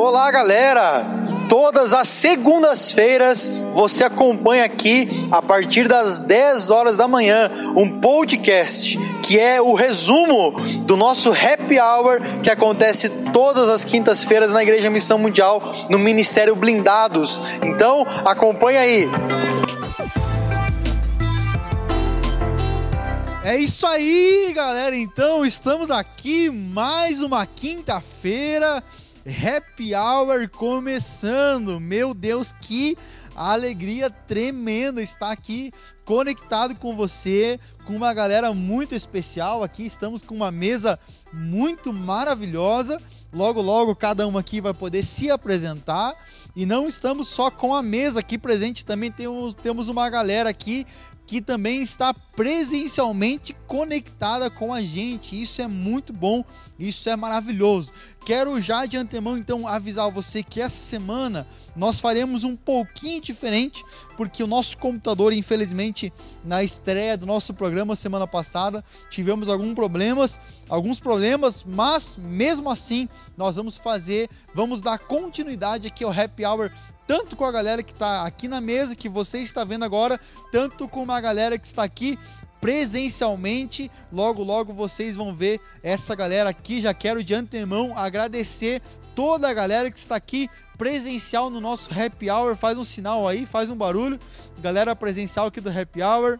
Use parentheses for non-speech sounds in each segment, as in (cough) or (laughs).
Olá, galera! Todas as segundas-feiras você acompanha aqui, a partir das 10 horas da manhã, um podcast que é o resumo do nosso happy hour que acontece todas as quintas-feiras na Igreja Missão Mundial, no Ministério Blindados. Então, acompanha aí. É isso aí, galera. Então, estamos aqui mais uma quinta-feira, Happy Hour começando. Meu Deus, que alegria tremenda estar aqui conectado com você, com uma galera muito especial aqui. Estamos com uma mesa muito maravilhosa. Logo, logo, cada um aqui vai poder se apresentar. E não estamos só com a mesa aqui presente, também temos, temos uma galera aqui que também está presencialmente conectada com a gente. Isso é muito bom, isso é maravilhoso. Quero já de antemão então avisar você que essa semana nós faremos um pouquinho diferente, porque o nosso computador, infelizmente, na estreia do nosso programa semana passada, tivemos alguns problemas, alguns problemas, mas mesmo assim nós vamos fazer, vamos dar continuidade aqui ao Happy Hour tanto com a galera que está aqui na mesa, que você está vendo agora, tanto com a galera que está aqui presencialmente. Logo, logo vocês vão ver essa galera aqui. Já quero de antemão agradecer toda a galera que está aqui presencial no nosso Happy Hour. Faz um sinal aí, faz um barulho. Galera presencial aqui do Happy Hour.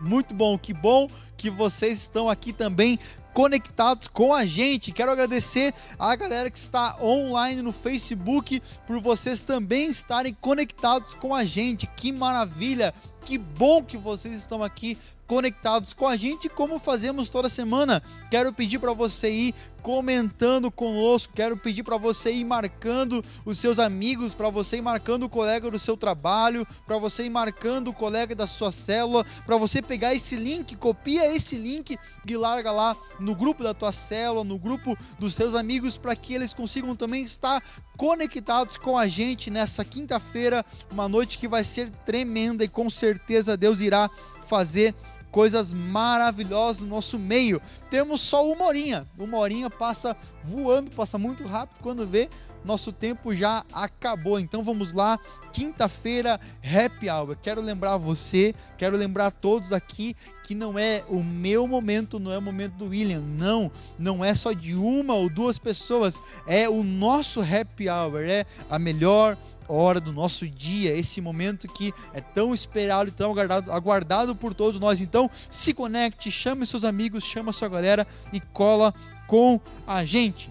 Muito bom, que bom que vocês estão aqui também conectados com a gente. Quero agradecer a galera que está online no Facebook por vocês também estarem conectados com a gente. Que maravilha! Que bom que vocês estão aqui conectados com a gente, como fazemos toda semana. Quero pedir para você ir comentando conosco, quero pedir para você ir marcando os seus amigos, para você ir marcando o colega do seu trabalho, para você ir marcando o colega da sua célula, para você pegar esse link, copia esse link e larga lá no grupo da tua célula, no grupo dos seus amigos, para que eles consigam também estar conectados com a gente nessa quinta-feira, uma noite que vai ser tremenda e com certeza Deus irá fazer coisas maravilhosas no nosso meio. Temos só uma horinha. Uma horinha passa voando, passa muito rápido quando vê. Nosso tempo já acabou. Então vamos lá, quinta-feira, happy hour. Quero lembrar você, quero lembrar todos aqui que não é o meu momento, não é o momento do William. Não, não é só de uma ou duas pessoas. É o nosso happy hour. É a melhor hora do nosso dia, esse momento que é tão esperado e tão aguardado, aguardado por todos nós. Então, se conecte, chame seus amigos, chama sua galera e cola com a gente.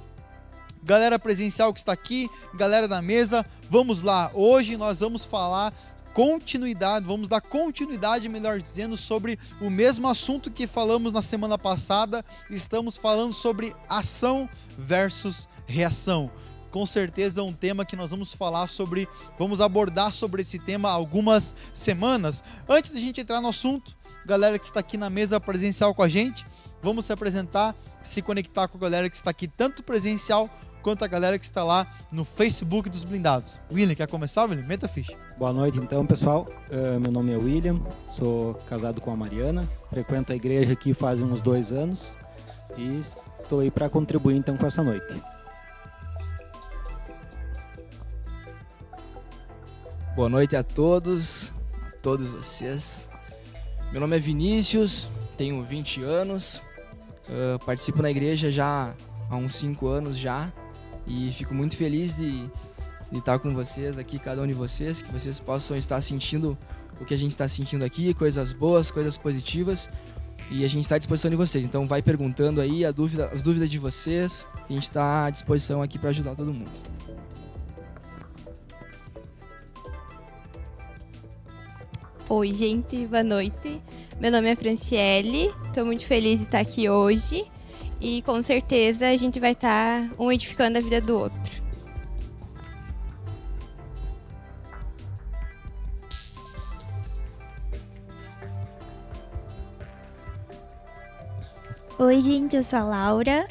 Galera presencial que está aqui, galera da mesa, vamos lá. Hoje nós vamos falar continuidade, vamos dar continuidade, melhor dizendo, sobre o mesmo assunto que falamos na semana passada. Estamos falando sobre ação versus reação com certeza é um tema que nós vamos falar sobre, vamos abordar sobre esse tema algumas semanas. Antes de a gente entrar no assunto, galera que está aqui na mesa presencial com a gente, vamos se apresentar, se conectar com a galera que está aqui tanto presencial quanto a galera que está lá no Facebook dos Blindados. William, quer começar, William? Meta ficha. Boa noite, então, pessoal. Uh, meu nome é William, sou casado com a Mariana, frequento a igreja aqui faz uns dois anos e estou aí para contribuir então com essa noite. Boa noite a todos, a todos vocês. Meu nome é Vinícius, tenho 20 anos, uh, participo na igreja já há uns 5 anos já e fico muito feliz de, de estar com vocês aqui, cada um de vocês, que vocês possam estar sentindo o que a gente está sentindo aqui, coisas boas, coisas positivas e a gente está à disposição de vocês. Então vai perguntando aí dúvida, as dúvidas de vocês, a gente está à disposição aqui para ajudar todo mundo. Oi, gente, boa noite. Meu nome é Franciele, estou muito feliz de estar aqui hoje e com certeza a gente vai estar um edificando a vida do outro. Oi, gente, eu sou a Laura,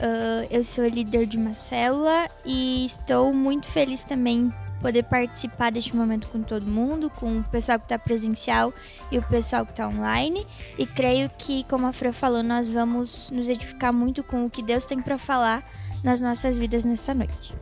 uh, eu sou líder de uma célula e estou muito feliz também poder participar deste momento com todo mundo, com o pessoal que está presencial e o pessoal que está online. E creio que, como a Fran falou, nós vamos nos edificar muito com o que Deus tem para falar nas nossas vidas nessa noite.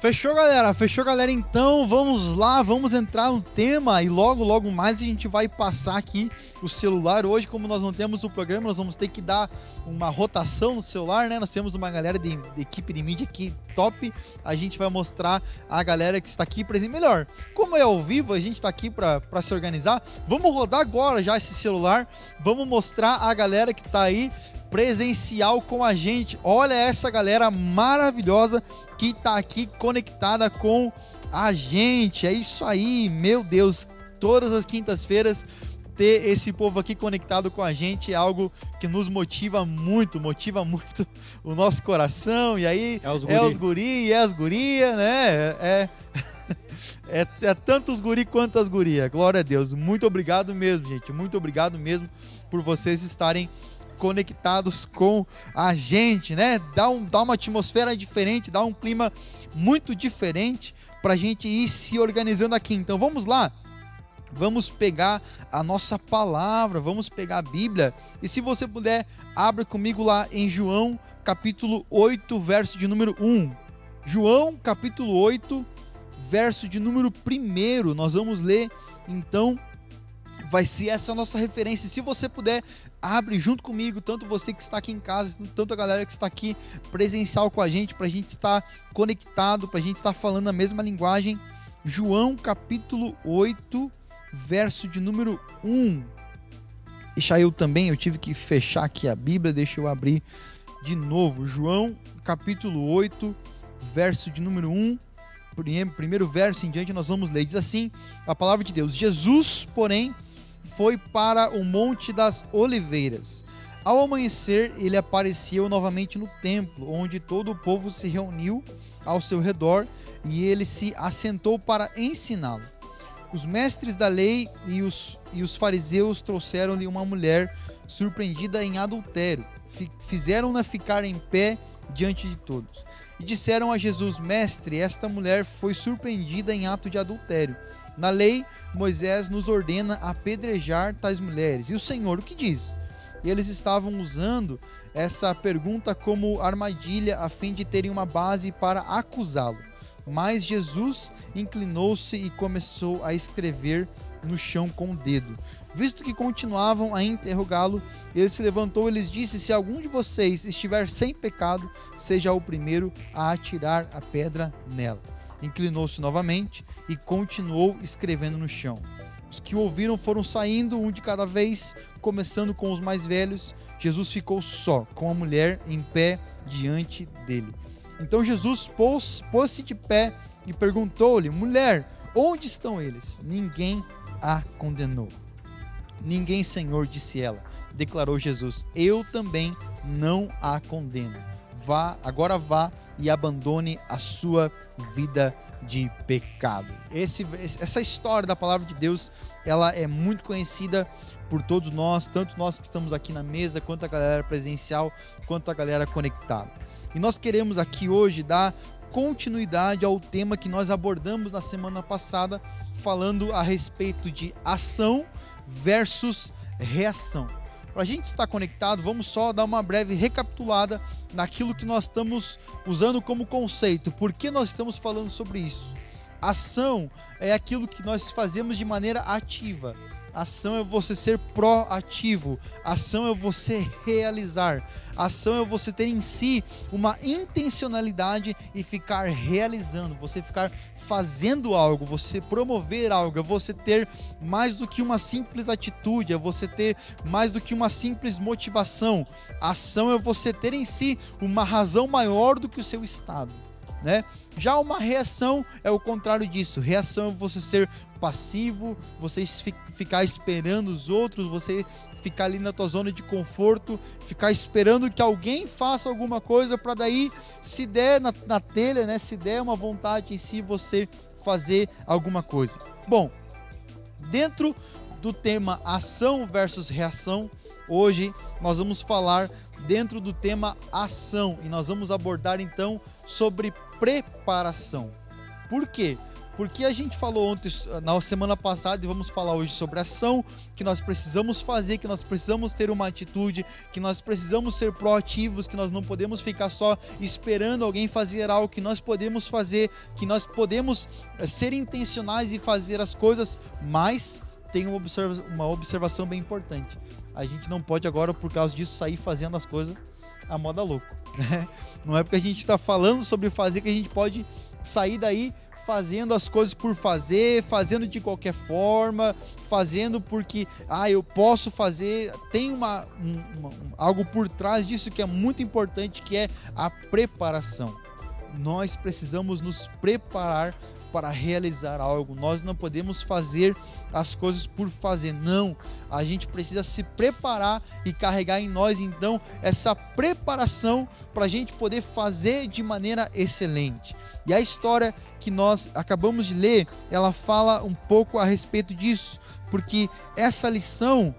Fechou, galera? Fechou, galera? Então vamos lá, vamos entrar no tema e logo, logo mais a gente vai passar aqui o celular. Hoje, como nós não temos o programa, nós vamos ter que dar uma rotação no celular, né? Nós temos uma galera de, de equipe de mídia aqui top. A gente vai mostrar a galera que está aqui presente. Melhor, como é ao vivo, a gente está aqui para se organizar. Vamos rodar agora já esse celular. Vamos mostrar a galera que está aí presencial com a gente. Olha essa galera maravilhosa que está aqui conectada com a gente. É isso aí, meu Deus. Todas as quintas-feiras ter esse povo aqui conectado com a gente é algo que nos motiva muito, motiva muito o nosso coração. E aí é os guri, é os guri é as guria, né? É, (laughs) é, é tanto os guri quanto as gurias. Glória a Deus. Muito obrigado mesmo, gente. Muito obrigado mesmo por vocês estarem conectados com a gente, né? Dá, um, dá uma atmosfera diferente, dá um clima muito diferente para a gente ir se organizando aqui. Então vamos lá. Vamos pegar a nossa palavra, vamos pegar a Bíblia. E se você puder, abra comigo lá em João, capítulo 8, verso de número 1. João, capítulo 8, verso de número 1. Nós vamos ler então vai ser essa a nossa referência. Se você puder, abre junto comigo, tanto você que está aqui em casa, tanto a galera que está aqui presencial com a gente, para a gente estar conectado, para a gente estar falando a mesma linguagem. João capítulo 8, verso de número 1. Deixa eu também, eu tive que fechar aqui a Bíblia, deixa eu abrir de novo. João capítulo 8, verso de número 1 primeiro verso em diante nós vamos ler. Diz assim a palavra de Deus: Jesus, porém, foi para o Monte das Oliveiras. Ao amanhecer, ele apareceu novamente no templo, onde todo o povo se reuniu ao seu redor e ele se assentou para ensiná-lo. Os mestres da lei e os, e os fariseus trouxeram-lhe uma mulher surpreendida em adultério. Fizeram-na ficar em pé diante de todos. E disseram a Jesus: Mestre, esta mulher foi surpreendida em ato de adultério. Na lei, Moisés nos ordena apedrejar tais mulheres. E o Senhor o que diz? E eles estavam usando essa pergunta como armadilha a fim de terem uma base para acusá-lo. Mas Jesus inclinou-se e começou a escrever no chão com o dedo. Visto que continuavam a interrogá-lo, ele se levantou e lhes disse: Se algum de vocês estiver sem pecado, seja o primeiro a atirar a pedra nela inclinou-se novamente e continuou escrevendo no chão. Os que o ouviram foram saindo, um de cada vez, começando com os mais velhos. Jesus ficou só, com a mulher em pé diante dele. Então Jesus pôs-se pôs de pé e perguntou-lhe: Mulher, onde estão eles? Ninguém a condenou. Ninguém, Senhor, disse ela. Declarou Jesus: Eu também não a condeno. Vá, agora vá e abandone a sua vida de pecado. Esse, essa história da palavra de Deus, ela é muito conhecida por todos nós, tanto nós que estamos aqui na mesa, quanto a galera presencial, quanto a galera conectada. E nós queremos aqui hoje dar continuidade ao tema que nós abordamos na semana passada, falando a respeito de ação versus reação. Para a gente estar conectado, vamos só dar uma breve recapitulada naquilo que nós estamos usando como conceito. Por que nós estamos falando sobre isso? Ação é aquilo que nós fazemos de maneira ativa. Ação é você ser proativo. Ação é você realizar. Ação é você ter em si uma intencionalidade e ficar realizando, você ficar fazendo algo, você promover algo, é você ter mais do que uma simples atitude, é você ter mais do que uma simples motivação. Ação é você ter em si uma razão maior do que o seu estado. Né? Já uma reação é o contrário disso. Reação é você ser passivo, você ficar esperando os outros, você ficar ali na tua zona de conforto, ficar esperando que alguém faça alguma coisa para daí, se der na, na telha, né, se der uma vontade em si, você fazer alguma coisa. Bom, dentro do tema ação versus reação, hoje nós vamos falar dentro do tema ação e nós vamos abordar então sobre preparação. Por quê? Porque a gente falou ontem, na semana passada, e vamos falar hoje sobre ação, que nós precisamos fazer, que nós precisamos ter uma atitude, que nós precisamos ser proativos, que nós não podemos ficar só esperando alguém fazer algo, que nós podemos fazer, que nós podemos eh, ser intencionais e fazer as coisas, mas tem uma, observa uma observação bem importante. A gente não pode agora, por causa disso, sair fazendo as coisas a moda louco. Né? (laughs) Não é porque a gente está falando sobre fazer que a gente pode sair daí fazendo as coisas por fazer, fazendo de qualquer forma, fazendo porque ah, eu posso fazer. Tem uma, uma, algo por trás disso que é muito importante, que é a preparação. Nós precisamos nos preparar para realizar algo. Nós não podemos fazer as coisas por fazer. Não, a gente precisa se preparar e carregar em nós então essa preparação para a gente poder fazer de maneira excelente. E a história que nós acabamos de ler, ela fala um pouco a respeito disso, porque essa lição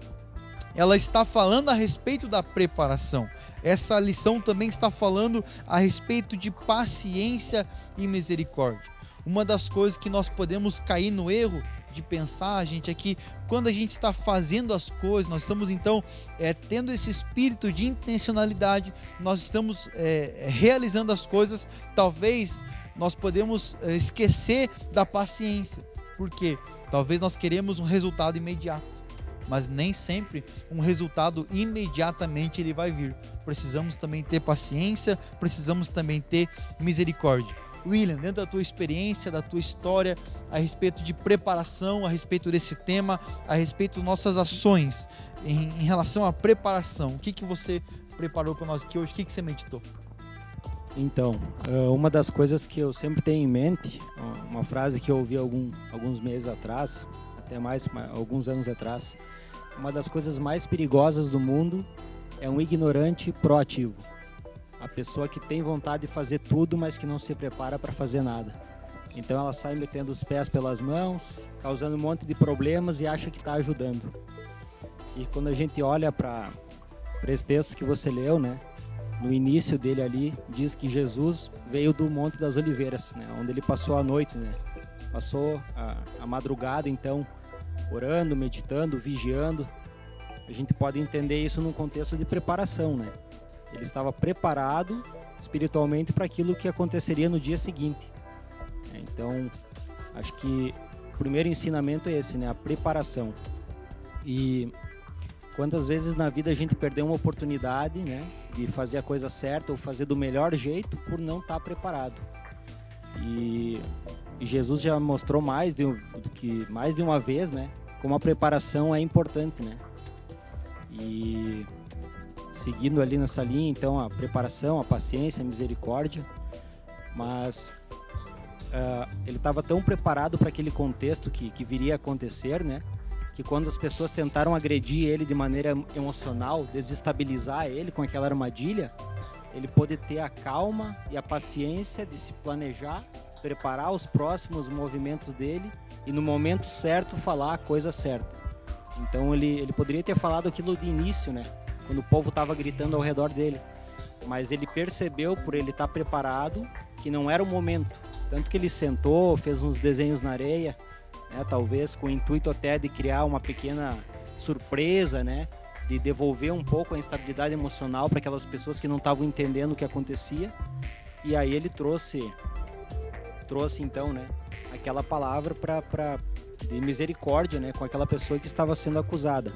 ela está falando a respeito da preparação. Essa lição também está falando a respeito de paciência e misericórdia. Uma das coisas que nós podemos cair no erro de pensar, gente, é que quando a gente está fazendo as coisas, nós estamos então é, tendo esse espírito de intencionalidade, nós estamos é, realizando as coisas, talvez nós podemos é, esquecer da paciência, porque talvez nós queremos um resultado imediato, mas nem sempre um resultado imediatamente ele vai vir. Precisamos também ter paciência, precisamos também ter misericórdia. William, dentro da tua experiência, da tua história, a respeito de preparação, a respeito desse tema, a respeito de nossas ações em, em relação à preparação, o que, que você preparou para nós aqui hoje? O que, que você meditou? Então, eh, uma das coisas que eu sempre tenho em mente, uma frase que eu ouvi algum, alguns meses atrás, até mais alguns anos atrás, uma das coisas mais perigosas do mundo é um ignorante proativo. A pessoa que tem vontade de fazer tudo, mas que não se prepara para fazer nada. Então ela sai metendo os pés pelas mãos, causando um monte de problemas e acha que está ajudando. E quando a gente olha para esse texto que você leu, né? No início dele ali diz que Jesus veio do Monte das Oliveiras, né? Onde ele passou a noite, né? Passou a, a madrugada, então, orando, meditando, vigiando. A gente pode entender isso num contexto de preparação, né? Ele estava preparado espiritualmente para aquilo que aconteceria no dia seguinte. Então, acho que o primeiro ensinamento é esse, né? A preparação. E quantas vezes na vida a gente perdeu uma oportunidade, né? De fazer a coisa certa ou fazer do melhor jeito por não estar tá preparado. E, e Jesus já mostrou mais de, do que mais de uma vez, né? Como a preparação é importante, né? E seguindo ali nessa linha, então, a preparação, a paciência, a misericórdia, mas uh, ele estava tão preparado para aquele contexto que, que viria a acontecer, né? Que quando as pessoas tentaram agredir ele de maneira emocional, desestabilizar ele com aquela armadilha, ele pôde ter a calma e a paciência de se planejar, preparar os próximos movimentos dele e no momento certo falar a coisa certa. Então ele, ele poderia ter falado aquilo de início, né? Quando o povo estava gritando ao redor dele. Mas ele percebeu, por ele estar tá preparado, que não era o momento. Tanto que ele sentou, fez uns desenhos na areia, né, talvez com o intuito até de criar uma pequena surpresa, né, de devolver um pouco a instabilidade emocional para aquelas pessoas que não estavam entendendo o que acontecia. E aí ele trouxe, trouxe então, né, aquela palavra para de misericórdia, né, com aquela pessoa que estava sendo acusada.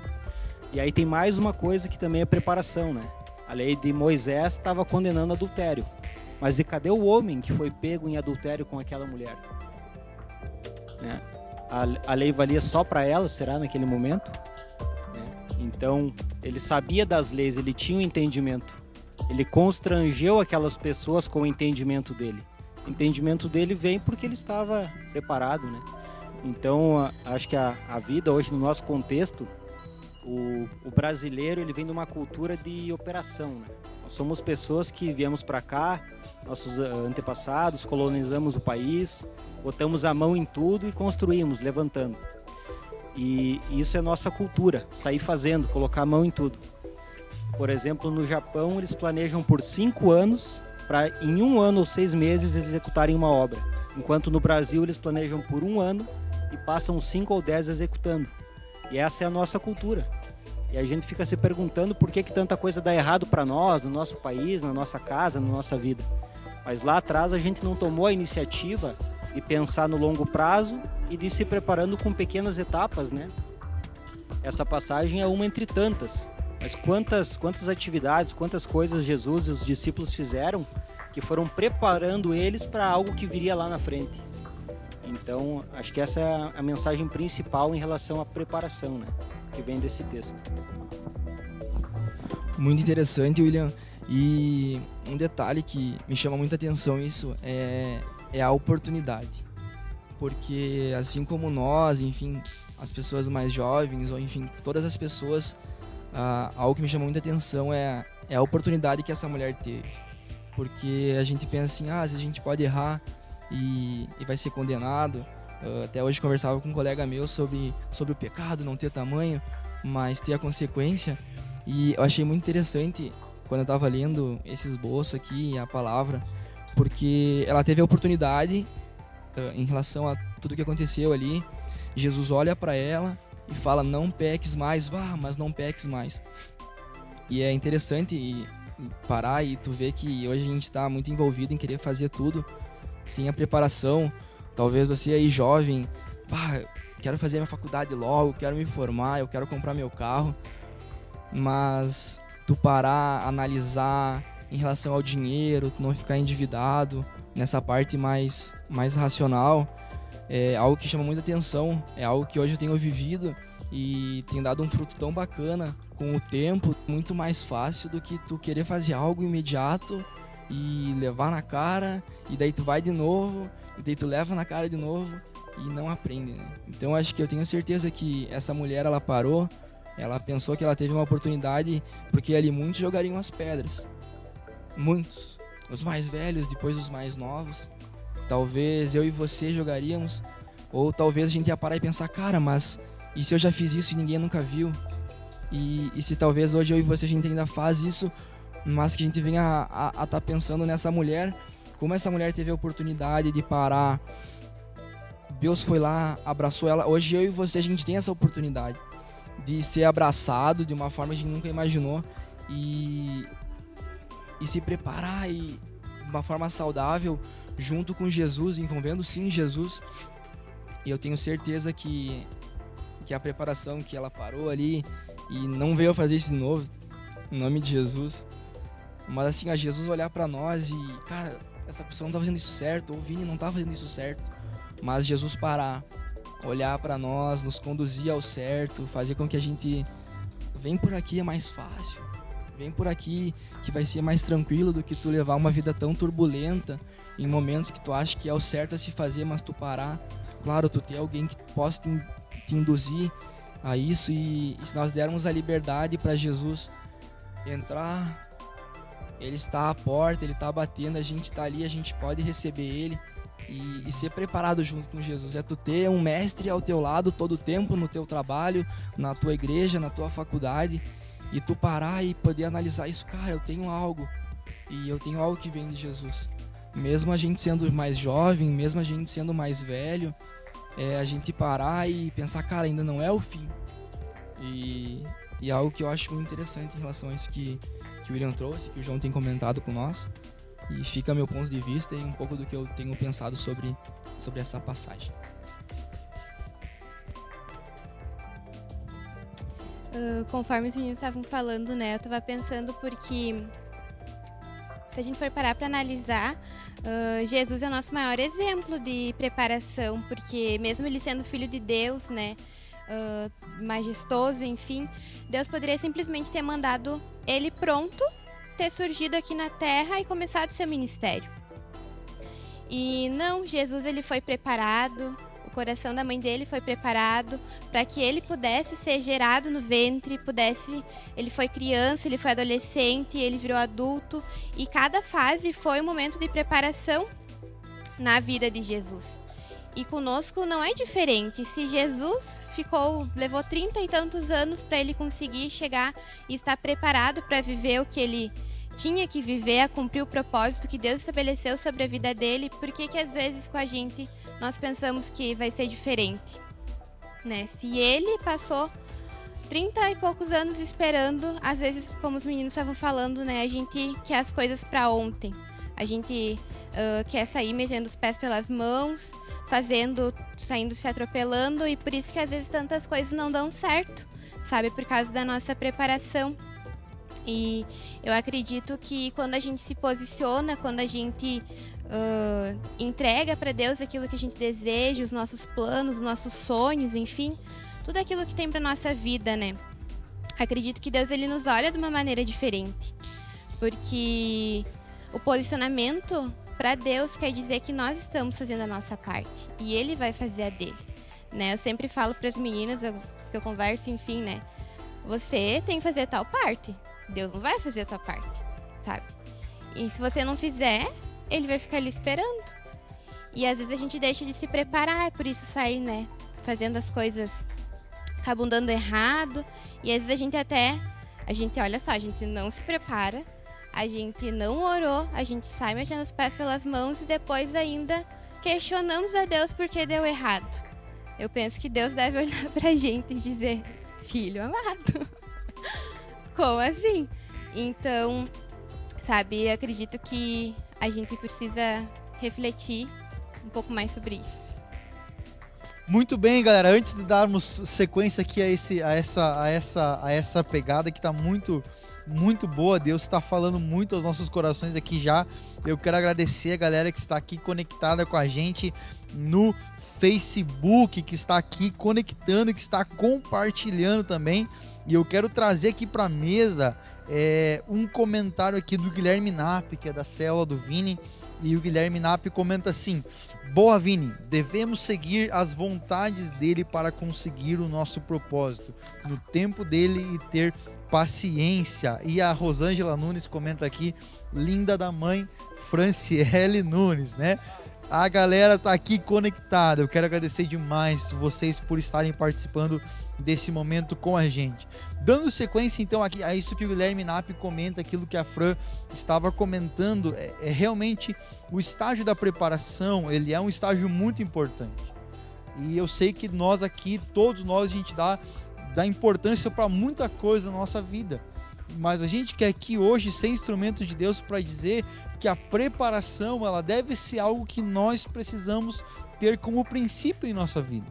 E aí tem mais uma coisa que também é preparação, né? A lei de Moisés estava condenando adultério. Mas e cadê o homem que foi pego em adultério com aquela mulher? Né? A, a lei valia só para ela, será, naquele momento? Né? Então, ele sabia das leis, ele tinha um entendimento. Ele constrangeu aquelas pessoas com o entendimento dele. O entendimento dele vem porque ele estava preparado, né? Então, acho que a, a vida hoje, no nosso contexto, o, o, brasileiro ele vem de uma cultura de operação. Né? Nós somos pessoas que viemos para cá, nossos ah, antepassados, colonizamos o país, botamos a mão em tudo e construímos, levantando. E isso é nossa cultura, sair fazendo, colocar a mão em tudo. Por exemplo, no Japão eles planejam por cinco anos para em um ano ou seis meses executarem uma obra. enquanto no Brasil eles planejam por um ano e passam cinco ou dez executando. E essa é a nossa cultura. E a gente fica se perguntando por que, que tanta coisa dá errado para nós, no nosso país, na nossa casa, na nossa vida. Mas lá atrás a gente não tomou a iniciativa de pensar no longo prazo e de se preparando com pequenas etapas, né? Essa passagem é uma entre tantas. Mas quantas, quantas atividades, quantas coisas Jesus e os discípulos fizeram que foram preparando eles para algo que viria lá na frente. Então, acho que essa é a mensagem principal em relação à preparação, né? Que vem desse texto. Muito interessante, William. E um detalhe que me chama muita atenção isso é, é a oportunidade. Porque assim como nós, enfim, as pessoas mais jovens, ou enfim, todas as pessoas, ah, algo que me chama muita atenção é, é a oportunidade que essa mulher teve. Porque a gente pensa assim, ah, a gente pode errar e, e vai ser condenado. Uh, até hoje conversava com um colega meu sobre, sobre o pecado, não ter tamanho, mas ter a consequência. E eu achei muito interessante quando eu estava lendo esse esboço aqui, a palavra, porque ela teve a oportunidade, uh, em relação a tudo que aconteceu ali, Jesus olha para ela e fala: Não peques mais, vá, mas não peques mais. E é interessante parar e tu ver que hoje a gente está muito envolvido em querer fazer tudo sem a preparação. Talvez você aí jovem, pá, quero fazer minha faculdade logo, quero me formar, eu quero comprar meu carro. Mas tu parar, analisar em relação ao dinheiro, tu não ficar endividado nessa parte mais, mais racional, é algo que chama muita atenção, é algo que hoje eu tenho vivido e tem dado um fruto tão bacana com o tempo, muito mais fácil do que tu querer fazer algo imediato e levar na cara, e daí tu vai de novo, e daí tu leva na cara de novo e não aprende, né? Então acho que eu tenho certeza que essa mulher ela parou, ela pensou que ela teve uma oportunidade, porque ali muitos jogariam as pedras. Muitos. Os mais velhos, depois os mais novos. Talvez eu e você jogaríamos, ou talvez a gente ia parar e pensar, cara, mas e se eu já fiz isso e ninguém nunca viu? E, e se talvez hoje eu e você a gente ainda faz isso, mas que a gente venha a estar tá pensando nessa mulher, como essa mulher teve a oportunidade de parar, Deus foi lá, abraçou ela. Hoje eu e você a gente tem essa oportunidade de ser abraçado de uma forma que a gente nunca imaginou e, e se preparar e de uma forma saudável junto com Jesus, envolvendo sim Jesus. E eu tenho certeza que que a preparação que ela parou ali e não veio fazer isso de novo, em nome de Jesus. Mas assim, a Jesus olhar para nós e, cara, essa pessoa não tá fazendo isso certo, ou o Vini não tá fazendo isso certo. Mas Jesus parar, olhar para nós, nos conduzir ao certo, fazer com que a gente vem por aqui é mais fácil. Vem por aqui que vai ser mais tranquilo do que tu levar uma vida tão turbulenta em momentos que tu acha que é o certo a se fazer, mas tu parar. Claro, tu ter alguém que possa te, te induzir a isso e, e se nós dermos a liberdade para Jesus entrar ele está à porta, ele está batendo, a gente está ali, a gente pode receber ele e, e, ser preparado junto com Jesus. É tu ter um mestre ao teu lado todo o tempo no teu trabalho, na tua igreja, na tua faculdade e tu parar e poder analisar isso, cara, eu tenho algo e eu tenho algo que vem de Jesus. Mesmo a gente sendo mais jovem, mesmo a gente sendo mais velho, é a gente parar e pensar, cara, ainda não é o fim. E, e é algo que eu acho muito interessante em relação a isso que que o William trouxe, que o João tem comentado com nós. E fica meu ponto de vista e um pouco do que eu tenho pensado sobre, sobre essa passagem. Uh, conforme os meninos estavam falando, né, eu estava pensando porque se a gente for parar para analisar, uh, Jesus é o nosso maior exemplo de preparação, porque mesmo ele sendo filho de Deus, né, uh, majestoso, enfim, Deus poderia simplesmente ter mandado ele pronto, ter surgido aqui na Terra e começado seu ministério. E não, Jesus ele foi preparado, o coração da mãe dele foi preparado para que ele pudesse ser gerado no ventre, pudesse, ele foi criança, ele foi adolescente, ele virou adulto e cada fase foi um momento de preparação na vida de Jesus. E conosco não é diferente. Se Jesus ficou, levou trinta e tantos anos para ele conseguir chegar e estar preparado para viver o que ele tinha que viver a cumprir o propósito que Deus estabeleceu sobre a vida dele, por que que às vezes com a gente nós pensamos que vai ser diferente? Né? Se ele passou 30 e poucos anos esperando, às vezes, como os meninos estavam falando, né, a gente quer as coisas para ontem. A gente uh, quer sair metendo os pés pelas mãos, fazendo, saindo se atropelando e por isso que às vezes tantas coisas não dão certo, sabe? Por causa da nossa preparação. E eu acredito que quando a gente se posiciona, quando a gente uh, entrega para Deus aquilo que a gente deseja, os nossos planos, os nossos sonhos, enfim, tudo aquilo que tem para nossa vida, né? Acredito que Deus ele nos olha de uma maneira diferente, porque o posicionamento para Deus quer dizer que nós estamos fazendo a nossa parte e Ele vai fazer a dele, né? Eu sempre falo para as meninas que eu converso, enfim, né? Você tem que fazer tal parte. Deus não vai fazer a sua parte, sabe? E se você não fizer, ele vai ficar ali esperando. E às vezes a gente deixa de se preparar, por isso sair, né? Fazendo as coisas acabam dando errado. E às vezes a gente até. A gente, olha só, a gente não se prepara, a gente não orou, a gente sai mexendo os pés pelas mãos e depois ainda questionamos a Deus porque deu errado. Eu penso que Deus deve (laughs) olhar pra gente e dizer: Filho amado, (laughs) como assim? Então, sabe, eu acredito que a gente precisa refletir um pouco mais sobre isso. Muito bem, galera. Antes de darmos sequência aqui a, esse, a, essa, a, essa, a essa pegada que está muito, muito boa, Deus está falando muito aos nossos corações aqui já. Eu quero agradecer a galera que está aqui conectada com a gente no Facebook, que está aqui conectando, que está compartilhando também. E eu quero trazer aqui para a mesa é, um comentário aqui do Guilherme Nap, que é da célula do Vini. E o Guilherme Nap comenta assim: Boa, Vini, devemos seguir as vontades dele para conseguir o nosso propósito, no tempo dele e ter paciência. E a Rosângela Nunes comenta aqui: linda da mãe, Franciele Nunes, né? A galera tá aqui conectada. Eu quero agradecer demais vocês por estarem participando desse momento com a gente. Dando sequência então aqui a isso que o Guilherme Nap comenta, aquilo que a Fran estava comentando, é, é realmente o estágio da preparação, ele é um estágio muito importante. E eu sei que nós aqui, todos nós, a gente dá, dá importância para muita coisa na nossa vida. Mas a gente quer aqui hoje ser instrumento de Deus para dizer que a preparação ela deve ser algo que nós precisamos ter como princípio em nossa vida.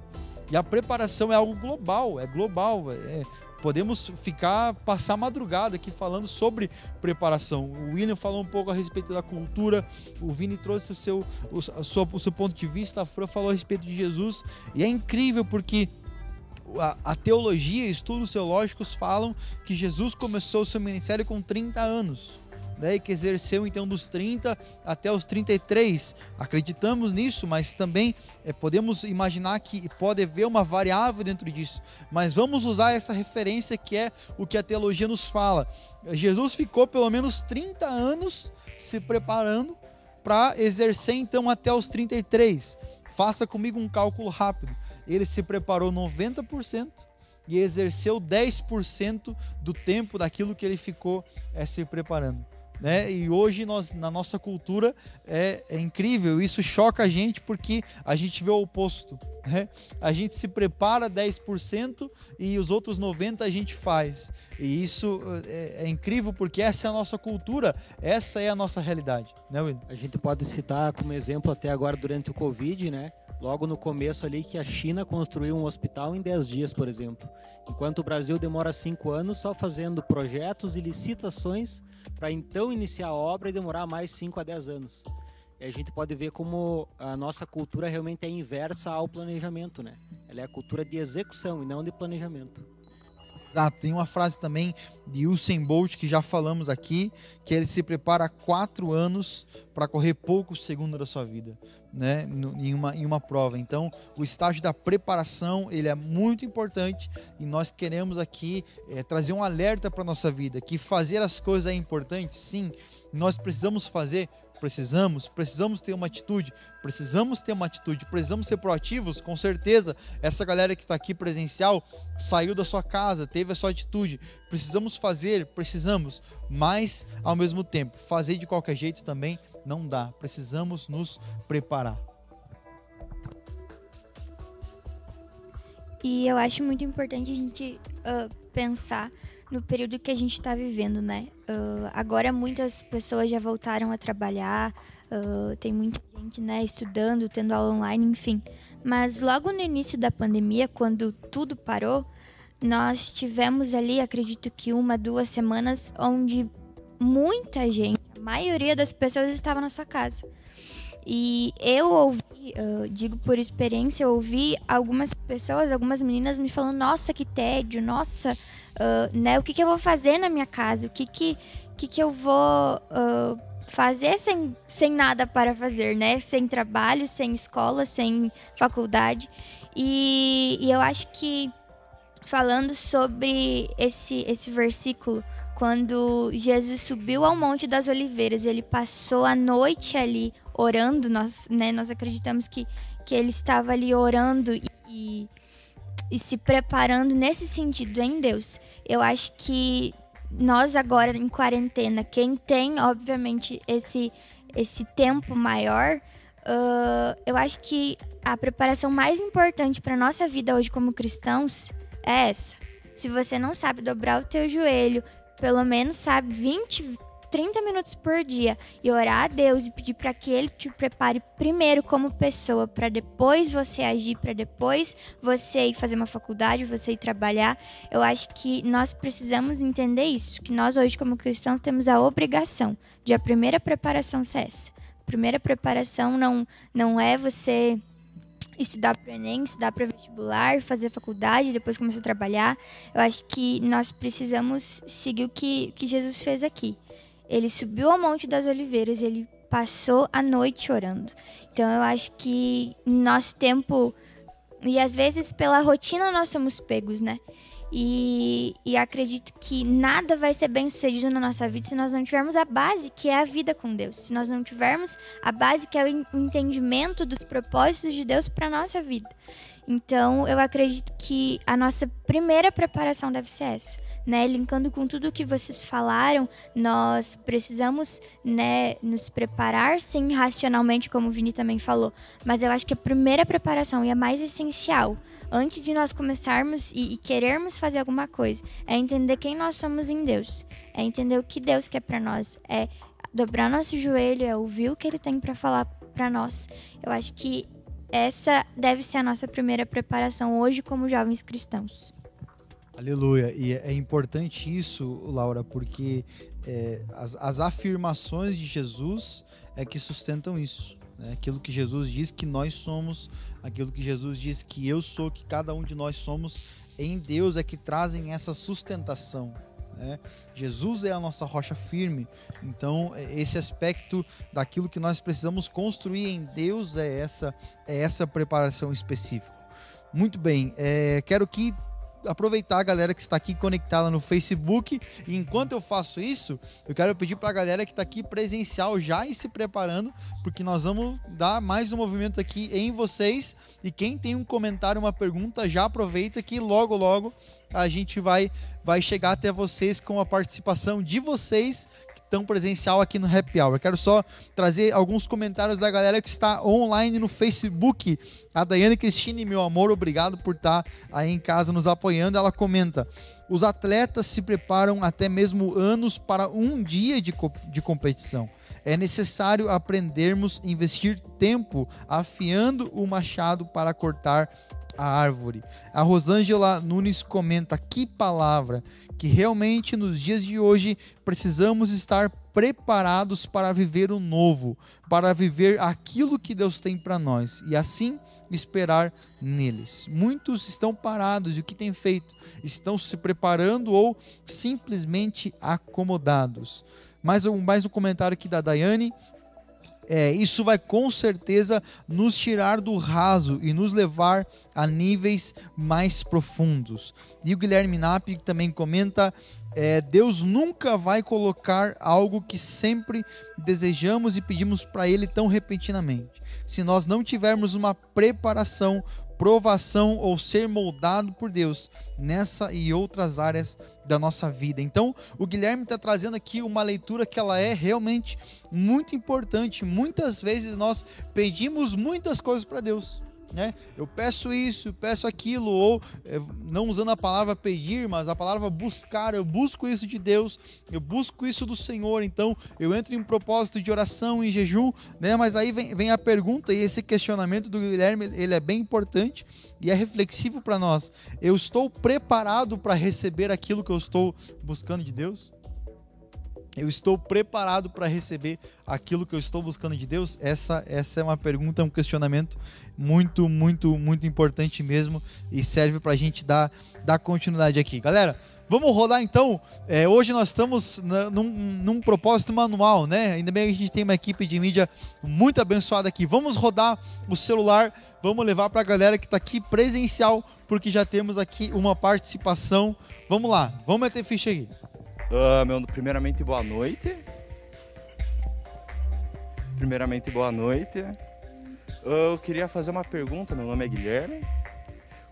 E a preparação é algo global, é global. É, podemos ficar, passar madrugada aqui falando sobre preparação. O William falou um pouco a respeito da cultura, o Vini trouxe o seu, o, sua, o seu ponto de vista, a Fran falou a respeito de Jesus. E é incrível porque a, a, teologia, estudos teológicos falam que Jesus começou seu ministério com 30 anos né, que exerceu então dos 30 até os 33. Acreditamos nisso, mas também é, podemos imaginar que pode haver uma variável dentro disso. Mas vamos usar essa referência que é o que a teologia nos fala. Jesus ficou pelo menos 30 anos se preparando para exercer então até os 33. Faça comigo um cálculo rápido. Ele se preparou 90% e exerceu 10% do tempo daquilo que ele ficou é, se preparando. Né? E hoje nós, na nossa cultura é, é, incrível, isso choca a gente porque a gente vê o oposto. Né? A gente se prepara 10% e os outros 90% a gente faz. E isso é, é, incrível porque essa é a nossa cultura, essa é a nossa realidade. Né? A gente pode citar como exemplo até agora durante o Covid, né? Logo no começo ali que a China construiu um hospital em 10 dias, por exemplo. Enquanto o Brasil demora 5 anos só fazendo projetos e licitações para então iniciar a obra e demorar mais 5 a 10 anos. E a gente pode ver como a nossa cultura realmente é inversa ao planejamento, né? Ela é a cultura de execução e não de planejamento. Exato, tem uma frase também de Usain Bolt que já falamos aqui, que ele se prepara quatro anos para correr poucos segundos da sua vida, né, em uma, em uma prova. Então, o estágio da preparação ele é muito importante e nós queremos aqui é, trazer um alerta para nossa vida, que fazer as coisas é importante, sim, nós precisamos fazer Precisamos, precisamos ter uma atitude, precisamos ter uma atitude, precisamos ser proativos, com certeza. Essa galera que está aqui presencial saiu da sua casa, teve a sua atitude. Precisamos fazer, precisamos, mas ao mesmo tempo, fazer de qualquer jeito também não dá. Precisamos nos preparar. E eu acho muito importante a gente uh, pensar no período que a gente está vivendo, né? Uh, agora muitas pessoas já voltaram a trabalhar, uh, tem muita gente, né, estudando, tendo aula online, enfim. Mas logo no início da pandemia, quando tudo parou, nós tivemos ali, acredito que uma, duas semanas, onde muita gente, a maioria das pessoas estava na sua casa. E eu ouvi, uh, digo por experiência, eu ouvi algumas pessoas, algumas meninas me falando: Nossa, que tédio, nossa, uh, né? O que, que eu vou fazer na minha casa? O que, que, que, que eu vou uh, fazer sem, sem nada para fazer, né? Sem trabalho, sem escola, sem faculdade. E, e eu acho que falando sobre esse, esse versículo, quando Jesus subiu ao Monte das Oliveiras, ele passou a noite ali orando, nós, né, nós acreditamos que, que ele estava ali orando e, e se preparando nesse sentido em Deus. Eu acho que nós agora em quarentena, quem tem, obviamente, esse, esse tempo maior, uh, eu acho que a preparação mais importante para nossa vida hoje como cristãos é essa. Se você não sabe dobrar o teu joelho, pelo menos, sabe, 20, 30 minutos por dia e orar a Deus e pedir para que Ele te prepare primeiro como pessoa, para depois você agir, para depois você ir fazer uma faculdade, você ir trabalhar. Eu acho que nós precisamos entender isso, que nós hoje como cristãos temos a obrigação de a primeira preparação ser essa. A primeira preparação não, não é você estudar para o Enem, estudar para vestibular, fazer faculdade, depois começar a trabalhar. Eu acho que nós precisamos seguir o que, que Jesus fez aqui. Ele subiu ao Monte das Oliveiras, ele passou a noite orando. Então eu acho que nosso tempo e às vezes pela rotina nós somos pegos, né? E, e, acredito que nada vai ser bem sucedido na nossa vida se nós não tivermos a base que é a vida com Deus. Se nós não tivermos a base que é o entendimento dos propósitos de Deus para nossa vida. Então, eu acredito que a nossa primeira preparação deve ser essa né, linkando com tudo que vocês falaram, nós precisamos, né, nos preparar, sim, racionalmente, como o Vini também falou. Mas eu acho que a primeira preparação e a mais essencial, antes de nós começarmos e, e querermos fazer alguma coisa, é entender quem nós somos em Deus, é entender o que Deus quer para nós, é dobrar nosso joelho, é ouvir o que Ele tem para falar para nós. Eu acho que essa deve ser a nossa primeira preparação hoje como jovens cristãos. Aleluia. E é importante isso, Laura, porque é, as, as, afirmações de Jesus é que sustentam isso. Né? Aquilo que Jesus diz que nós somos, aquilo que Jesus diz que eu sou, que cada um de nós somos em Deus é que trazem essa sustentação. Né? Jesus é a nossa rocha firme. Então, é, esse aspecto daquilo que nós precisamos construir em Deus é essa, é essa preparação específica. Muito bem, é, quero que aproveitar a galera que está aqui conectada no Facebook. E enquanto eu faço isso, eu quero pedir para a galera que está aqui presencial já ir se preparando, porque nós vamos dar mais um movimento aqui em vocês. E quem tem um comentário, uma pergunta, já aproveita que logo, logo a gente vai, vai chegar até vocês com a participação de vocês tão presencial aqui no Happy Hour. Quero só trazer alguns comentários da galera que está online no Facebook. A Daiane Cristine, meu amor, obrigado por estar aí em casa nos apoiando. Ela comenta: os atletas se preparam até mesmo anos para um dia de, de competição. É necessário aprendermos a investir tempo afiando o machado para cortar a árvore. A Rosângela Nunes comenta: que palavra! Que realmente nos dias de hoje precisamos estar preparados para viver o novo, para viver aquilo que Deus tem para nós e assim esperar neles. Muitos estão parados e o que têm feito? Estão se preparando ou simplesmente acomodados. Mais um, mais um comentário aqui da Daiane. É, isso vai com certeza nos tirar do raso e nos levar a níveis mais profundos. E o Guilherme Nap também comenta: é, Deus nunca vai colocar algo que sempre desejamos e pedimos para Ele tão repentinamente. Se nós não tivermos uma preparação provação ou ser moldado por Deus nessa e outras áreas da nossa vida. Então, o Guilherme está trazendo aqui uma leitura que ela é realmente muito importante. Muitas vezes nós pedimos muitas coisas para Deus né? Eu peço isso, peço aquilo, ou eh, não usando a palavra pedir, mas a palavra buscar, eu busco isso de Deus, eu busco isso do Senhor, então eu entro em um propósito de oração, em jejum, né? Mas aí vem, vem a pergunta e esse questionamento do Guilherme, ele é bem importante e é reflexivo para nós. Eu estou preparado para receber aquilo que eu estou buscando de Deus? Eu estou preparado para receber aquilo que eu estou buscando de Deus? Essa, essa é uma pergunta, um questionamento muito, muito, muito importante mesmo e serve para a gente dar, dar continuidade aqui. Galera, vamos rodar então. É, hoje nós estamos na, num, num propósito manual, né? Ainda bem que a gente tem uma equipe de mídia muito abençoada aqui. Vamos rodar o celular, vamos levar para a galera que está aqui presencial, porque já temos aqui uma participação. Vamos lá, vamos meter ficha aqui. Uh, meu, primeiramente, boa noite. Primeiramente, boa noite. Uh, eu queria fazer uma pergunta. Meu nome é Guilherme.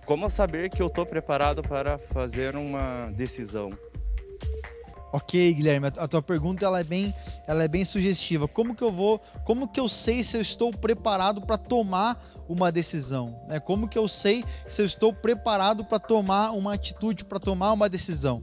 Como saber que eu estou preparado para fazer uma decisão? Ok, Guilherme, a tua pergunta ela é bem, ela é bem sugestiva. Como que eu vou, como que eu sei se eu estou preparado para tomar uma decisão? Né? Como que eu sei se eu estou preparado para tomar uma atitude, para tomar uma decisão?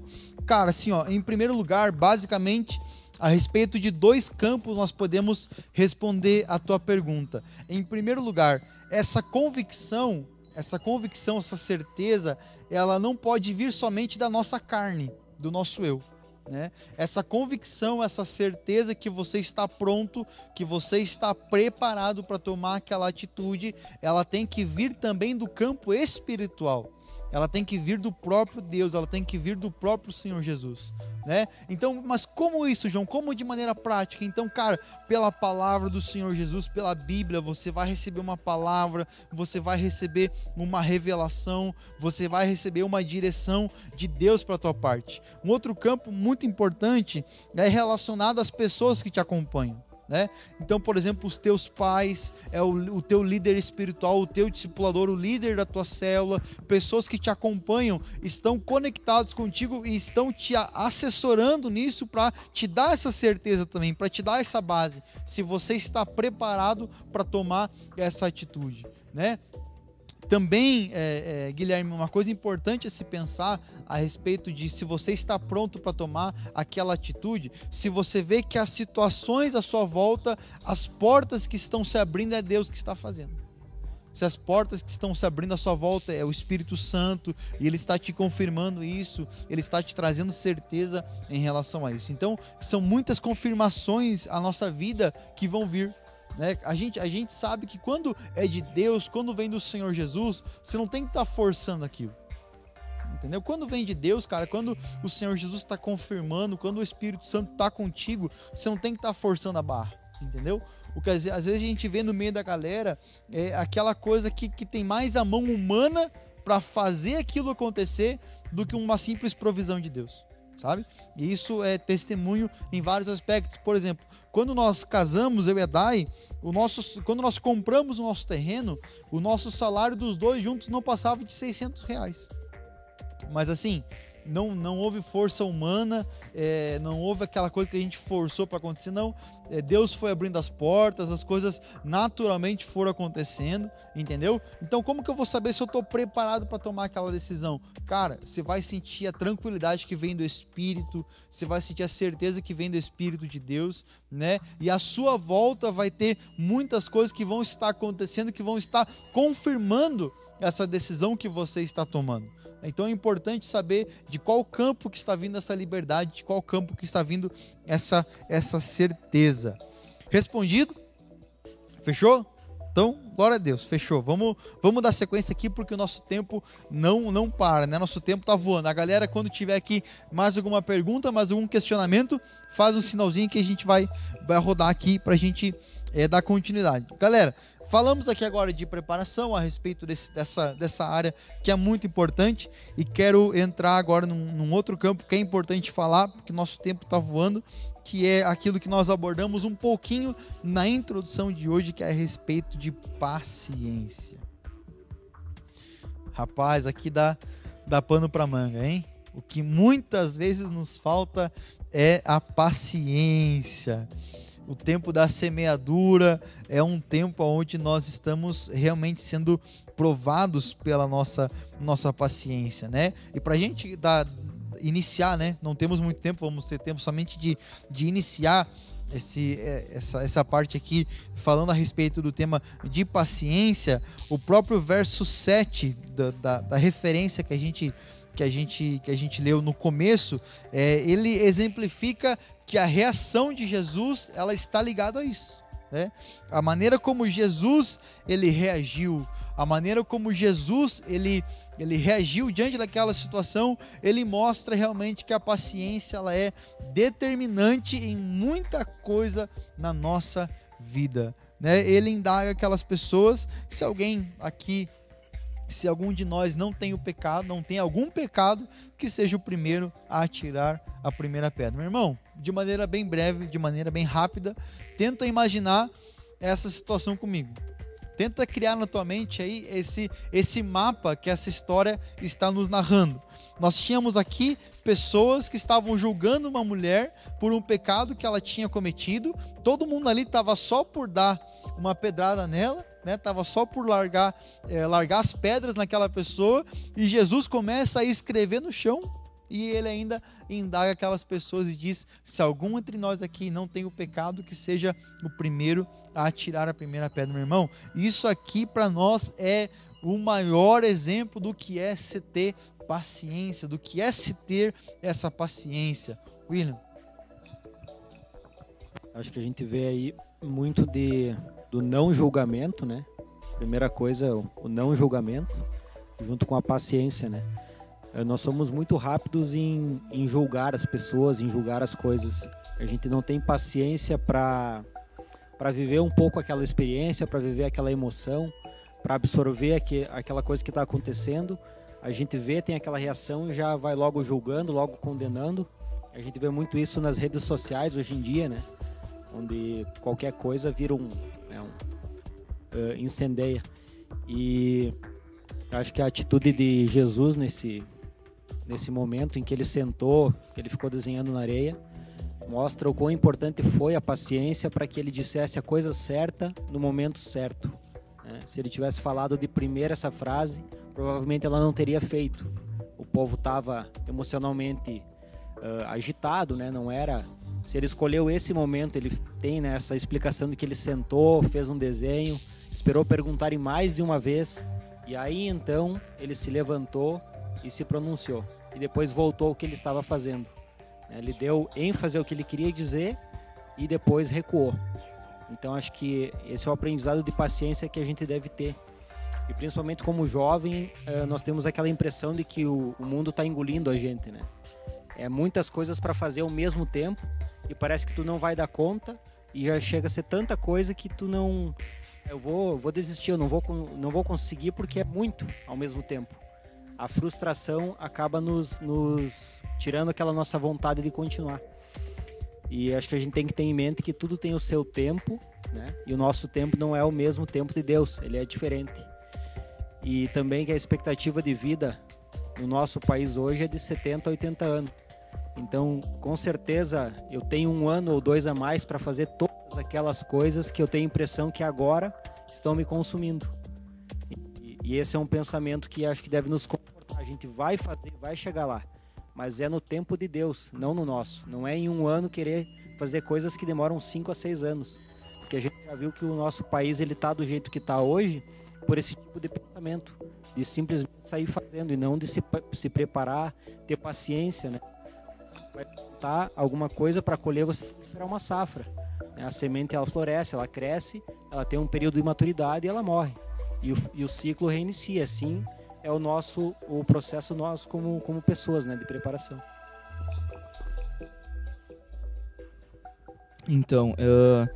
Cara, assim, ó, em primeiro lugar, basicamente, a respeito de dois campos nós podemos responder a tua pergunta. Em primeiro lugar, essa convicção, essa convicção, essa certeza, ela não pode vir somente da nossa carne, do nosso eu. Né? Essa convicção, essa certeza que você está pronto, que você está preparado para tomar aquela atitude, ela tem que vir também do campo espiritual ela tem que vir do próprio Deus, ela tem que vir do próprio Senhor Jesus, né? Então, mas como isso, João? Como de maneira prática? Então, cara, pela palavra do Senhor Jesus, pela Bíblia, você vai receber uma palavra, você vai receber uma revelação, você vai receber uma direção de Deus para tua parte. Um outro campo muito importante é relacionado às pessoas que te acompanham. Né? Então, por exemplo, os teus pais, é o, o, teu líder espiritual, o teu discipulador, o líder da tua célula, pessoas que te acompanham, estão conectados contigo e estão te assessorando nisso para te dar essa certeza também, para te dar essa base, se você está preparado para tomar essa atitude, né? Também, é, é, Guilherme, uma coisa importante a se pensar a respeito de se você está pronto para tomar aquela atitude, se você vê que as situações à sua volta, as portas que estão se abrindo é Deus que está fazendo. Se as portas que estão se abrindo à sua volta é o Espírito Santo e ele está te confirmando isso, ele está te trazendo certeza em relação a isso. Então, são muitas confirmações à nossa vida que vão vir né? A, gente, a gente sabe que quando é de Deus, quando vem do Senhor Jesus, você não tem que estar tá forçando aquilo. Entendeu? Quando vem de Deus, cara, quando o Senhor Jesus está confirmando, quando o Espírito Santo está contigo, você não tem que estar tá forçando a barra. Entendeu? O que às vezes a gente vê no meio da galera é aquela coisa que, que tem mais a mão humana para fazer aquilo acontecer do que uma simples provisão de Deus sabe? E isso é testemunho em vários aspectos. Por exemplo, quando nós casamos, eu e a Dai, o nosso, quando nós compramos o nosso terreno, o nosso salário dos dois juntos não passava de 600 reais. Mas assim, não, não houve força humana, é, não houve aquela coisa que a gente forçou para acontecer, não. É, Deus foi abrindo as portas, as coisas naturalmente foram acontecendo, entendeu? Então, como que eu vou saber se eu estou preparado para tomar aquela decisão? Cara, você vai sentir a tranquilidade que vem do Espírito, você vai sentir a certeza que vem do Espírito de Deus, né? E a sua volta vai ter muitas coisas que vão estar acontecendo, que vão estar confirmando essa decisão que você está tomando. Então é importante saber de qual campo que está vindo essa liberdade, de qual campo que está vindo essa essa certeza. Respondido? Fechou? Então, glória a Deus, fechou. Vamos, vamos dar sequência aqui porque o nosso tempo não não para, né? Nosso tempo tá voando. A galera quando tiver aqui mais alguma pergunta, mais algum questionamento, faz um sinalzinho que a gente vai, vai rodar aqui para a gente é, dar continuidade. Galera, falamos aqui agora de preparação a respeito desse, dessa, dessa área que é muito importante e quero entrar agora num, num outro campo que é importante falar, porque nosso tempo está voando, que é aquilo que nós abordamos um pouquinho na introdução de hoje, que é a respeito de paciência. Rapaz, aqui dá, dá pano para manga, hein? O que muitas vezes nos falta é a paciência. O tempo da semeadura é um tempo onde nós estamos realmente sendo provados pela nossa, nossa paciência, né? E para a gente dar, iniciar, né? Não temos muito tempo, vamos ter tempo somente de, de iniciar esse, é, essa, essa parte aqui falando a respeito do tema de paciência, o próprio verso 7 da, da, da referência que a gente que a gente que a gente leu no começo, é, ele exemplifica que a reação de Jesus ela está ligada a isso. Né? A maneira como Jesus ele reagiu, a maneira como Jesus ele, ele reagiu diante daquela situação, ele mostra realmente que a paciência ela é determinante em muita coisa na nossa vida. Né? Ele indaga aquelas pessoas, se alguém aqui se algum de nós não tem o pecado, não tem algum pecado, que seja o primeiro a atirar a primeira pedra. Meu irmão, de maneira bem breve, de maneira bem rápida, tenta imaginar essa situação comigo. Tenta criar na tua mente aí esse, esse mapa que essa história está nos narrando. Nós tínhamos aqui pessoas que estavam julgando uma mulher por um pecado que ela tinha cometido. Todo mundo ali estava só por dar uma pedrada nela, né? Tava só por largar, é, largar as pedras naquela pessoa e Jesus começa a escrever no chão e ele ainda indaga aquelas pessoas e diz: se algum entre nós aqui não tem o pecado, que seja o primeiro a atirar a primeira pedra, meu irmão. Isso aqui para nós é o maior exemplo do que é se ter paciência, do que é se ter essa paciência. William. Acho que a gente vê aí muito de do não julgamento, né? Primeira coisa, o não julgamento, junto com a paciência, né? Eh, nós somos muito rápidos em, em julgar as pessoas, em julgar as coisas. A gente não tem paciência para para viver um pouco aquela experiência, para viver aquela emoção, para absorver aqui, aquela coisa que está acontecendo. A gente vê, tem aquela reação e já vai logo julgando, logo condenando. A gente vê muito isso nas redes sociais hoje em dia, né? Onde qualquer coisa vira um, né, um uh, incendeia. E acho que a atitude de Jesus nesse nesse momento em que ele sentou, ele ficou desenhando na areia, mostra o quão importante foi a paciência para que ele dissesse a coisa certa no momento certo. Né? Se ele tivesse falado de primeira essa frase, provavelmente ela não teria feito. O povo estava emocionalmente uh, agitado, né? Não era. Se ele escolheu esse momento, ele tem né, essa explicação de que ele sentou, fez um desenho, esperou perguntarem mais de uma vez e aí então ele se levantou e se pronunciou e depois voltou ao que ele estava fazendo. Ele deu ênfase ao que ele queria dizer e depois recuou. Então acho que esse é o aprendizado de paciência que a gente deve ter e principalmente como jovem, eh, nós temos aquela impressão de que o, mundo está engolindo a gente, né? É muitas coisas para fazer ao mesmo tempo e parece que tu não vai dar conta e já chega a ser tanta coisa que tu não eu vou, vou desistir, eu não vou, não vou conseguir porque é muito ao mesmo tempo. A frustração acaba nos, nos tirando aquela nossa vontade de continuar. E acho que a gente tem que ter em mente que tudo tem o seu tempo, né? E o nosso tempo não é o mesmo tempo de Deus, ele é diferente e também que a expectativa de vida no nosso país hoje é de 70 a 80 anos. Então, com certeza, eu tenho um ano ou dois a mais para fazer todas aquelas coisas que eu tenho impressão que agora estão me consumindo. E, e esse é um pensamento que acho que deve nos comportar. A gente vai fazer, vai chegar lá, mas é no tempo de Deus, não no nosso. Não é em um ano querer fazer coisas que demoram cinco a seis anos, porque a gente já viu que o nosso país ele está do jeito que está hoje por esse tipo de pensamento, de simplesmente sair fazendo e não de se, se preparar, ter paciência, né? Vai plantar alguma coisa para colher, você tem que esperar uma safra. Né? A semente ela floresce, ela cresce, ela tem um período de maturidade e ela morre. E o, e o ciclo reinicia. Assim é o nosso o processo nosso como, como pessoas, né, de preparação. Então, uh,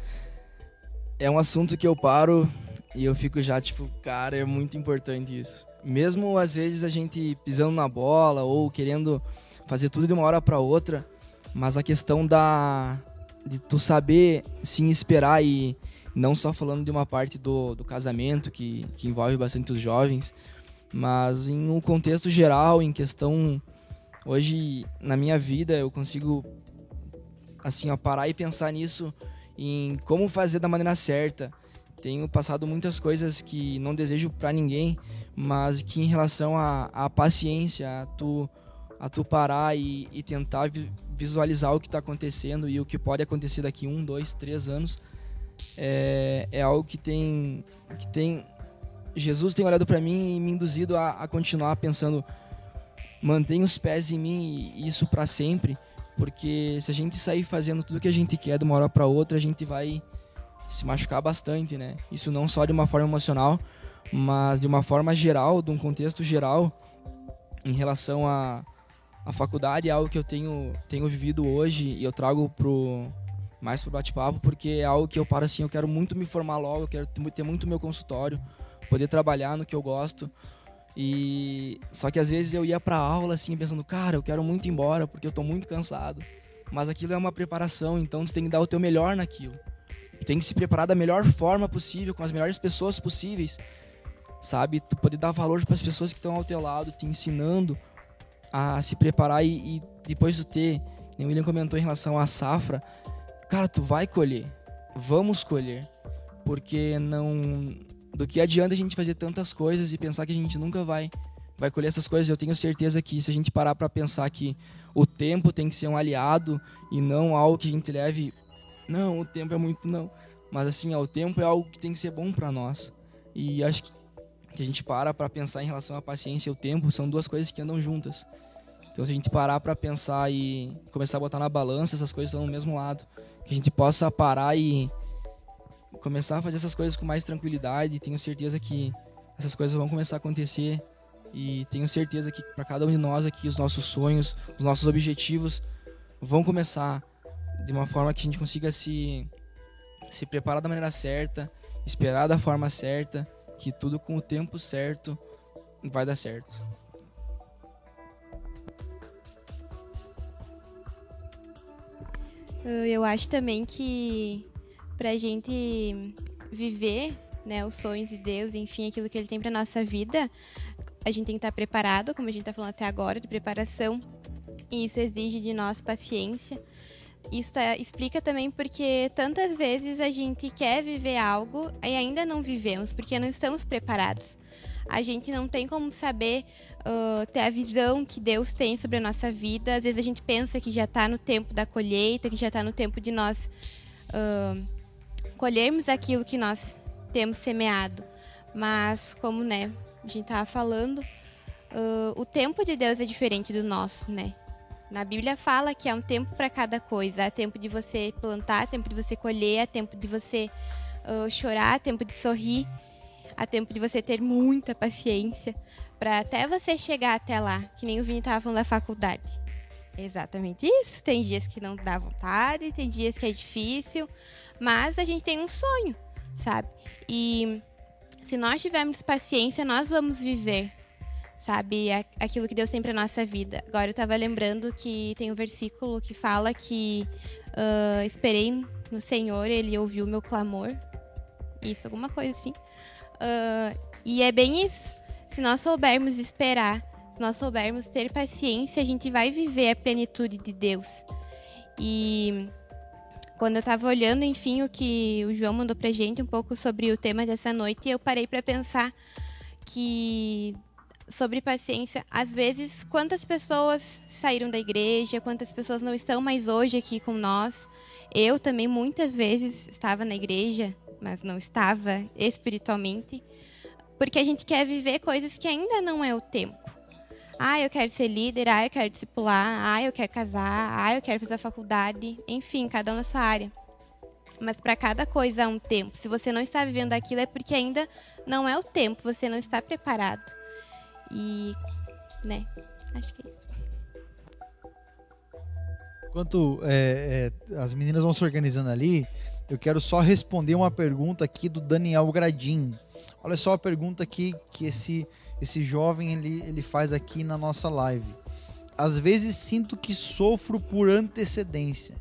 é um assunto que eu paro e eu fico já tipo, cara, é muito importante isso. Mesmo às vezes a gente pisando na bola ou querendo fazer tudo de uma hora para outra, mas a questão da de tu saber se esperar e não só falando de uma parte do, do casamento que, que envolve bastante os jovens, mas em um contexto geral, em questão hoje na minha vida eu consigo assim ó, parar e pensar nisso em como fazer da maneira certa. Tenho passado muitas coisas que não desejo para ninguém, mas que em relação à paciência, a tu, a tu parar e, e tentar visualizar o que está acontecendo e o que pode acontecer daqui um, dois, três anos, é, é algo que tem, que tem Jesus tem olhado para mim e me induzido a, a continuar pensando, mantenha os pés em mim e isso para sempre, porque se a gente sair fazendo tudo que a gente quer de uma hora para outra, a gente vai se machucar bastante, né? Isso não só de uma forma emocional, mas de uma forma geral, de um contexto geral em relação a a faculdade é algo que eu tenho tenho vivido hoje e eu trago pro mais pro bate-papo porque é algo que eu paro assim, eu quero muito me formar logo, eu quero ter muito meu consultório, poder trabalhar no que eu gosto. E só que às vezes eu ia para aula assim pensando, cara, eu quero muito ir embora porque eu tô muito cansado. Mas aquilo é uma preparação, então tu tem que dar o teu melhor naquilo. Tu tem que se preparar da melhor forma possível, com as melhores pessoas possíveis. Sabe? Tu poder dar valor para as pessoas que estão ao teu lado, te ensinando a se preparar e, e depois tu ter, o William comentou em relação à safra, cara, tu vai colher. Vamos colher. Porque não do que adianta a gente fazer tantas coisas e pensar que a gente nunca vai vai colher essas coisas. Eu tenho certeza que se a gente parar para pensar que o tempo tem que ser um aliado e não algo que a gente leve, não, o tempo é muito não, mas assim, ó, o tempo é algo que tem que ser bom para nós. E acho que, que a gente para para pensar em relação à paciência e o tempo são duas coisas que andam juntas. Então, se a gente parar para pensar e começar a botar na balança, essas coisas estão no mesmo lado. Que a gente possa parar e começar a fazer essas coisas com mais tranquilidade. Tenho certeza que essas coisas vão começar a acontecer e tenho certeza que para cada um de nós aqui os nossos sonhos, os nossos objetivos vão começar de uma forma que a gente consiga se se preparar da maneira certa, esperar da forma certa, que tudo com o tempo certo vai dar certo. Eu acho também que pra gente viver, né, os sonhos de Deus, enfim, aquilo que ele tem pra nossa vida, a gente tem que estar preparado, como a gente tá falando até agora, de preparação. E isso exige de nós paciência. Isso tá, explica também porque tantas vezes a gente quer viver algo e ainda não vivemos, porque não estamos preparados. A gente não tem como saber uh, ter a visão que Deus tem sobre a nossa vida. Às vezes a gente pensa que já está no tempo da colheita, que já está no tempo de nós uh, colhermos aquilo que nós temos semeado. Mas, como né, a gente estava falando, uh, o tempo de Deus é diferente do nosso, né? Na Bíblia fala que há um tempo para cada coisa. Há tempo de você plantar, há tempo de você colher, há tempo de você uh, chorar, há tempo de sorrir, há tempo de você ter muita paciência para até você chegar até lá, que nem o Vini estava falando da faculdade. É exatamente isso. Tem dias que não dá vontade, tem dias que é difícil, mas a gente tem um sonho, sabe? E se nós tivermos paciência, nós vamos viver, sabe? Aquilo que Deus tem para nossa vida. Agora eu estava lembrando que tem um versículo que fala que uh, esperei no Senhor, Ele ouviu meu clamor. Isso, alguma coisa assim. Uh, e é bem isso. Se nós soubermos esperar, se nós soubermos ter paciência, a gente vai viver a plenitude de Deus. E quando eu estava olhando, enfim, o que o João mandou pra gente um pouco sobre o tema dessa noite, eu parei para pensar que sobre paciência, às vezes quantas pessoas saíram da igreja, quantas pessoas não estão mais hoje aqui com nós. Eu também muitas vezes estava na igreja, mas não estava espiritualmente, porque a gente quer viver coisas que ainda não é o tempo. Ah, eu quero ser líder, ah, eu quero discipular, ah, eu quero casar, ah, eu quero fazer a faculdade, enfim, cada um na sua área. Mas para cada coisa há um tempo. Se você não está vivendo aquilo é porque ainda não é o tempo, você não está preparado. E, né, acho que é isso. Enquanto é, é, as meninas vão se organizando ali, eu quero só responder uma pergunta aqui do Daniel Gradim. Olha só a pergunta aqui que esse, esse jovem ele, ele faz aqui na nossa live. Às vezes sinto que sofro por antecedência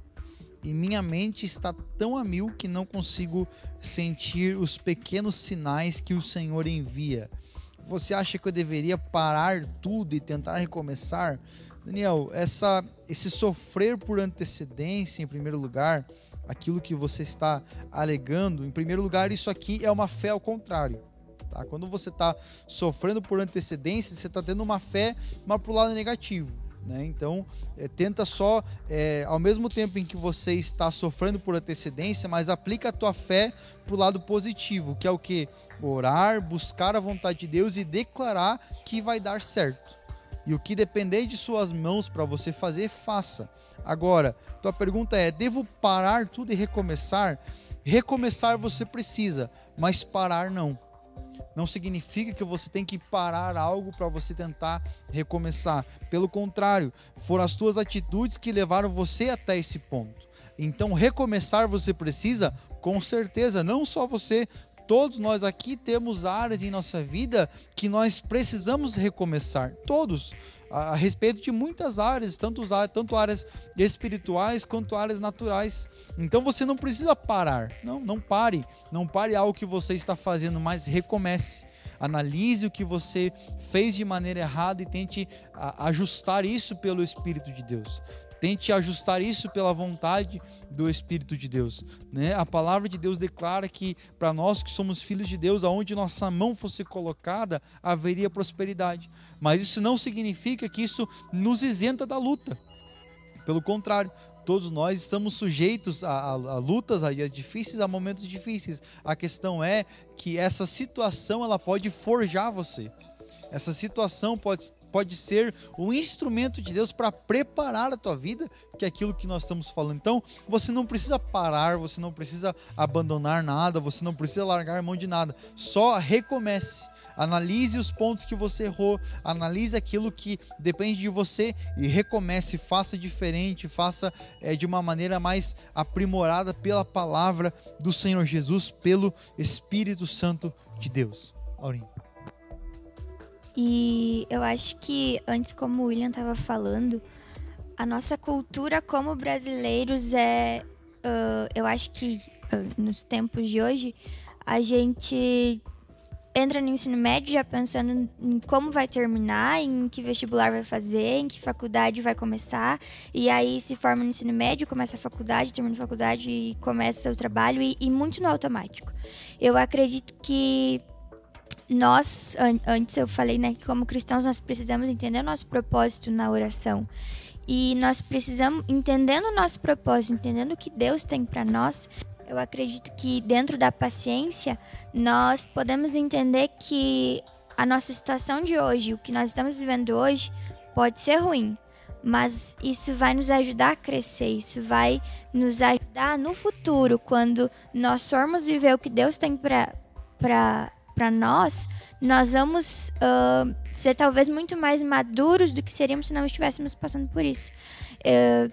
e minha mente está tão a mil que não consigo sentir os pequenos sinais que o Senhor envia. Você acha que eu deveria parar tudo e tentar recomeçar? Daniel, essa, esse sofrer por antecedência, em primeiro lugar, aquilo que você está alegando, em primeiro lugar, isso aqui é uma fé ao contrário. Tá? Quando você está sofrendo por antecedência, você está tendo uma fé, mas para o lado negativo. Né? Então, é, tenta só, é, ao mesmo tempo em que você está sofrendo por antecedência, mas aplica a tua fé para o lado positivo, que é o que? Orar, buscar a vontade de Deus e declarar que vai dar certo. E o que depender de suas mãos para você fazer, faça. Agora, tua pergunta é: devo parar tudo e recomeçar? Recomeçar você precisa, mas parar não não significa que você tem que parar algo para você tentar recomeçar. Pelo contrário, foram as tuas atitudes que levaram você até esse ponto. Então, recomeçar você precisa, com certeza, não só você, todos nós aqui temos áreas em nossa vida que nós precisamos recomeçar. Todos a, respeito de muitas áreas, tanto, tanto áreas espirituais quanto áreas naturais. Então você não precisa parar. Não, não pare. Não pare algo que você está fazendo, mas recomece. Analise o que você fez de maneira errada e tente ajustar isso pelo Espírito de Deus. Tente ajustar isso pela vontade do Espírito de Deus. Né? A palavra de Deus declara que para nós que somos filhos de Deus, aonde nossa mão fosse colocada, haveria prosperidade. Mas isso não significa que isso nos isenta da luta. Pelo contrário, todos nós estamos sujeitos a, a, a, lutas, a dias difíceis, a momentos difíceis. A questão é que essa situação ela pode forjar você. Essa situação pode, pode ser um instrumento de Deus para preparar a tua vida, que é aquilo que nós estamos falando. Então, você não precisa parar, você não precisa abandonar nada, você não precisa largar a mão de nada. Só recomece. Analise os pontos que você errou, analise aquilo que depende de você e recomece, faça diferente, faça é, de uma maneira mais aprimorada pela palavra do Senhor Jesus, pelo Espírito Santo de Deus. Aurinho. E eu acho que antes, como o William estava falando, a nossa cultura como brasileiros é, uh, eu acho que uh, nos tempos de hoje a gente entra no ensino médio já pensando em como vai terminar, em que vestibular vai fazer, em que faculdade vai começar, e aí se forma no ensino médio, começa a faculdade, termina a faculdade e começa o trabalho, e, e muito no automático. Eu acredito que nós, antes eu falei, né, que como cristãos nós precisamos entender o nosso propósito na oração. E nós precisamos, entendendo o nosso propósito, entendendo o que Deus tem para nós, eu acredito que dentro da paciência nós podemos entender que a nossa situação de hoje, o que nós estamos vivendo hoje, pode ser ruim, mas isso vai nos ajudar a crescer, isso vai nos ajudar no futuro, quando nós formos viver o que Deus tem para para nós, nós vamos uh, ser talvez muito mais maduros do que seríamos se não estivéssemos passando por isso. Uh,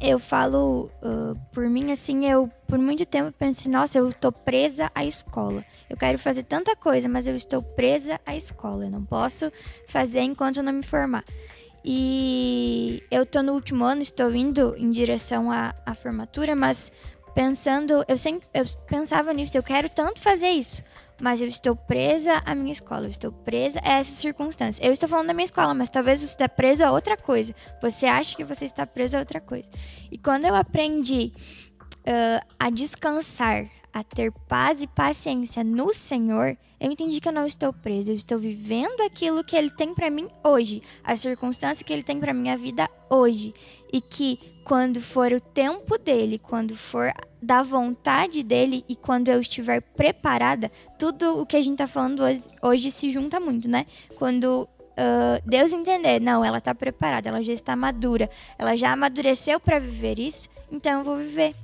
eu falo uh, por mim assim, eu por muito tempo pensei, nossa, eu estou presa à escola. Eu quero fazer tanta coisa, mas eu estou presa à escola. Eu não posso fazer enquanto eu não me formar. E eu estou no último ano, estou indo em direção à, à formatura, mas pensando, eu sempre eu pensava nisso, eu quero tanto fazer isso, mas eu estou presa à minha escola, eu estou presa a essas circunstâncias. Eu estou falando da minha escola, mas talvez você está preso a outra coisa. Você acha que você está preso a outra coisa. E quando eu aprendi uh, a descansar, a ter paz e paciência no Senhor, eu entendi que eu não estou presa, eu estou vivendo aquilo que Ele tem para mim hoje, a circunstância que Ele tem para minha vida hoje, e que quando for o tempo dele, quando for da vontade dele e quando eu estiver preparada, tudo o que a gente está falando hoje, hoje, se junta muito, né? Quando uh, Deus entender, não, ela está preparada, ela já está madura, ela já amadureceu para viver isso, então eu vou viver.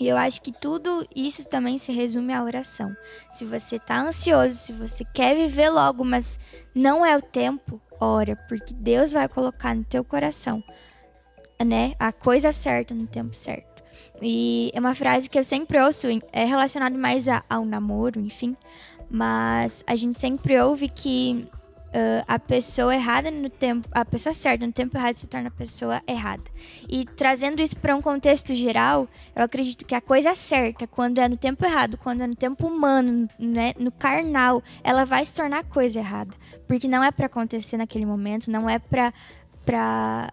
E eu acho que tudo isso também se resume à oração. Se você está ansioso, se você quer viver logo, mas não é o tempo, ora, porque Deus vai colocar no teu coração né, a coisa certa no tempo certo. E é uma frase que eu sempre ouço, é relacionado mais a, ao namoro, enfim, mas a gente sempre ouve que uh, a pessoa errada no tempo, a pessoa certa no tempo errado se torna a pessoa errada. E trazendo isso para um contexto geral, eu acredito que a coisa certa, quando é no tempo errado, quando é no tempo humano, né, no carnal, ela vai se tornar coisa errada, porque não é para acontecer naquele momento, não é para para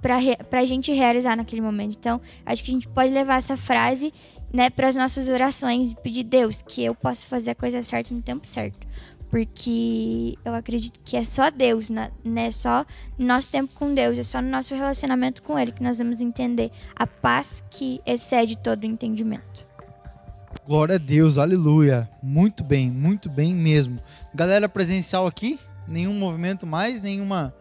para a gente realizar naquele momento. Então, acho que a gente pode levar essa frase né, para as nossas orações e pedir Deus que eu possa fazer a coisa certa no tempo certo porque eu acredito que é só Deus, né? Só no nosso tempo com Deus, é só no nosso relacionamento com Ele que nós vamos entender a paz que excede todo o entendimento. Glória a Deus, aleluia. Muito bem, muito bem mesmo. Galera presencial aqui, nenhum movimento mais, nenhuma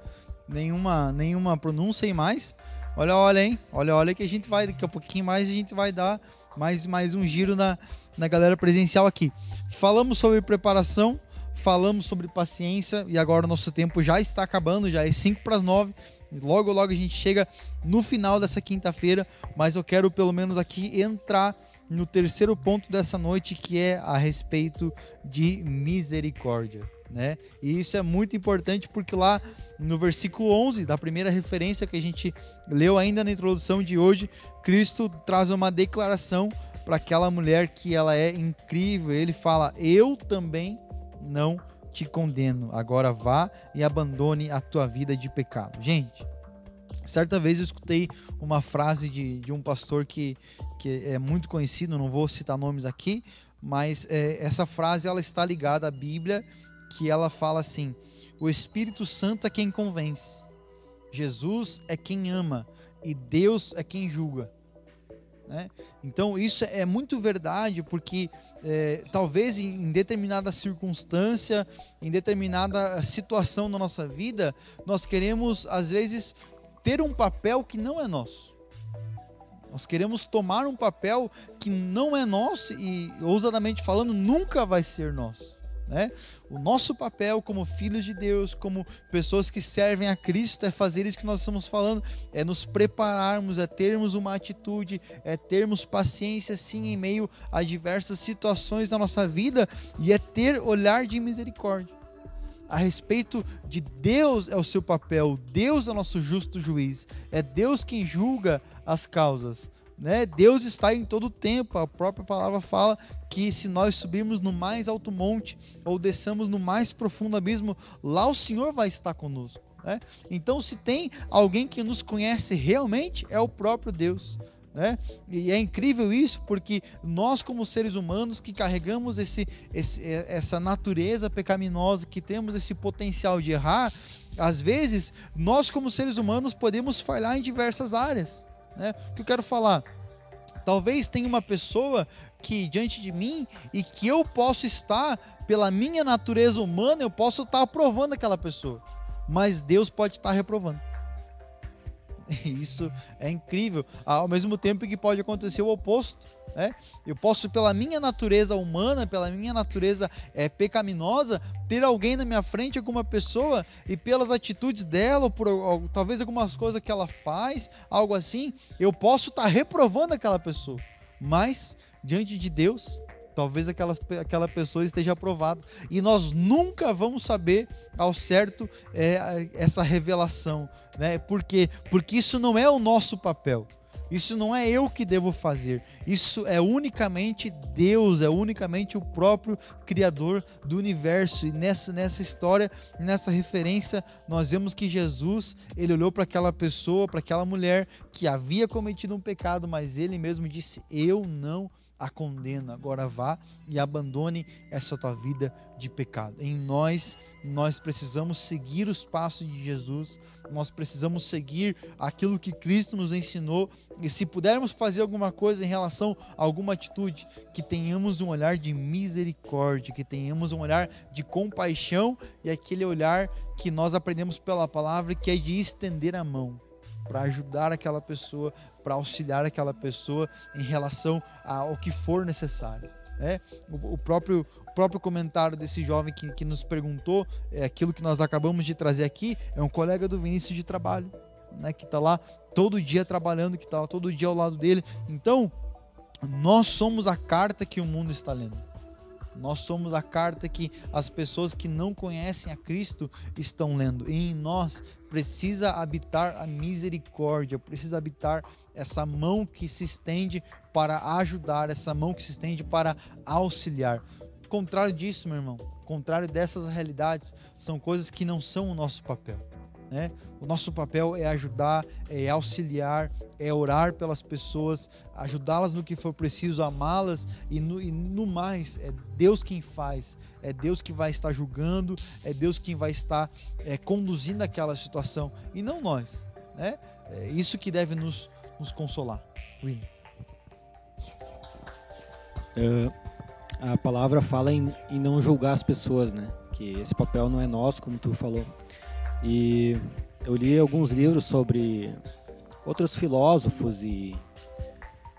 nenhuma nenhuma pronúncia e mais. Olha, olha, hein? Olha, olha que a gente vai daqui a pouquinho mais a gente vai dar mais mais um giro na na galera presencial aqui. Falamos sobre preparação, falamos sobre paciência e agora o nosso tempo já está acabando, já é 5 para as 9. Logo, logo a gente chega no final dessa quinta-feira, mas eu quero pelo menos aqui entrar no terceiro ponto dessa noite, que é a respeito de misericórdia. Né? E isso é muito importante porque lá no versículo 11, da primeira referência que a gente leu ainda na introdução de hoje, Cristo traz uma declaração para aquela mulher que ela é incrível. Ele fala: "Eu também não te condeno. Agora vá e abandone a tua vida de pecado. Gente, certa vez eu escutei uma frase de, de um pastor que, que é muito conhecido, não vou citar nomes aqui, mas é, essa frase ela está ligada à Bíblia, que ela fala assim: o Espírito Santo é quem convence, Jesus é quem ama e Deus é quem julga. Né? Então isso é muito verdade, porque é, talvez em determinada circunstância, em determinada situação na nossa vida, nós queremos às vezes ter um papel que não é nosso. Nós queremos tomar um papel que não é nosso e, ousadamente falando, nunca vai ser nosso. Né? O nosso papel como filhos de Deus, como pessoas que servem a Cristo, é fazer isso que nós estamos falando, é nos prepararmos, é termos uma atitude, é termos paciência sim em meio a diversas situações da nossa vida e é ter olhar de misericórdia. A respeito de Deus é o seu papel, Deus é o nosso justo juiz, é Deus quem julga as causas. Né? Deus está em todo o tempo. A própria palavra fala que se nós subirmos no mais alto monte ou desçamos no mais profundo abismo, lá o Senhor vai estar conosco. Né? Então, se tem alguém que nos conhece realmente, é o próprio Deus. Né? E é incrível isso porque nós, como seres humanos que carregamos esse, esse, essa natureza pecaminosa, que temos esse potencial de errar, às vezes nós, como seres humanos, podemos falhar em diversas áreas. Né? O que eu quero falar? Talvez tenha uma pessoa que diante de mim e que eu posso estar, pela minha natureza humana, eu posso estar aprovando aquela pessoa, mas Deus pode estar reprovando. (laughs) Isso é incrível. Ao mesmo tempo que pode acontecer o oposto. Né? Eu posso, pela minha natureza humana, pela minha natureza é, pecaminosa, ter alguém na minha frente, alguma pessoa, e pelas atitudes dela, ou por ou, talvez algumas coisas que ela faz, algo assim, eu posso estar tá reprovando aquela pessoa. Mas, diante de Deus, talvez aquela, aquela pessoa esteja aprovada. E nós nunca vamos saber ao certo é, essa revelação. Né? Por quê? Porque isso não é o nosso papel. Isso não é eu que devo fazer. Isso é unicamente Deus, é unicamente o próprio Criador do universo. E nessa, nessa história, nessa referência, nós vemos que Jesus, ele olhou para aquela pessoa, para aquela mulher que havia cometido um pecado, mas ele mesmo disse: Eu não a condena. Agora vá e abandone essa tua vida de pecado. Em nós, nós precisamos seguir os passos de Jesus, nós precisamos seguir aquilo que Cristo nos ensinou. E se pudermos fazer alguma coisa em relação a alguma atitude, que tenhamos um olhar de misericórdia, que tenhamos um olhar de compaixão e aquele olhar que nós aprendemos pela palavra, que é de estender a mão para ajudar aquela pessoa, para auxiliar aquela pessoa em relação ao que for necessário. Né? O, próprio, o próprio comentário desse jovem que, que nos perguntou, é aquilo que nós acabamos de trazer aqui, é um colega do Vinícius de trabalho. né, que está lá todo dia trabalhando, que está todo dia ao lado dele. Então, nós somos a carta que o mundo está lendo. Nós somos a carta que as pessoas que não conhecem a Cristo estão lendo. E em nós precisa habitar a misericórdia, precisa habitar essa mão que se estende para ajudar, essa mão que se estende para auxiliar. Contrário disso, meu irmão, contrário dessas realidades, são coisas que não são o nosso papel. Né? O nosso papel é ajudar, é auxiliar, é orar pelas pessoas, ajudá-las no que for preciso, amá-las e no, e no mais, é Deus quem faz, é Deus que vai estar julgando, é Deus quem vai estar é, conduzindo aquela situação e não nós. Né? É isso que deve nos, nos consolar. William. Uh, a palavra fala em, em não julgar as pessoas, né? Que esse papel não é nosso, como tu falou. E eu li alguns livros sobre outros filósofos e,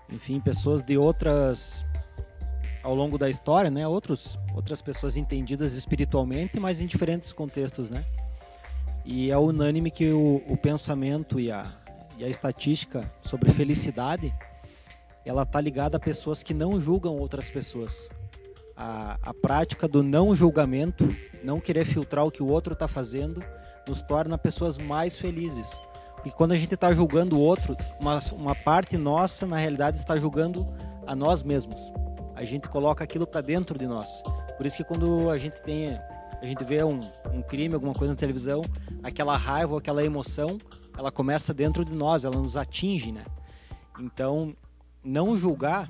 enfim, pessoas de outras ao longo da história, né? Outros, outras pessoas entendidas espiritualmente, mas em diferentes contextos, né? E é unânime que o, o pensamento e a, e a estatística sobre felicidade, ela tá ligada a pessoas que não julgam outras pessoas. A, a prática do não julgamento, não querer filtrar o que o outro está fazendo, nos torna pessoas mais felizes. E quando a gente está julgando o outro, uma, uma parte nossa, na realidade, está julgando a nós mesmos. A gente coloca aquilo para dentro de nós. Por isso que quando a gente tem, a gente vê um, um crime, alguma coisa na televisão, aquela raiva, aquela emoção, ela começa dentro de nós, ela nos atinge, né? Então, não julgar,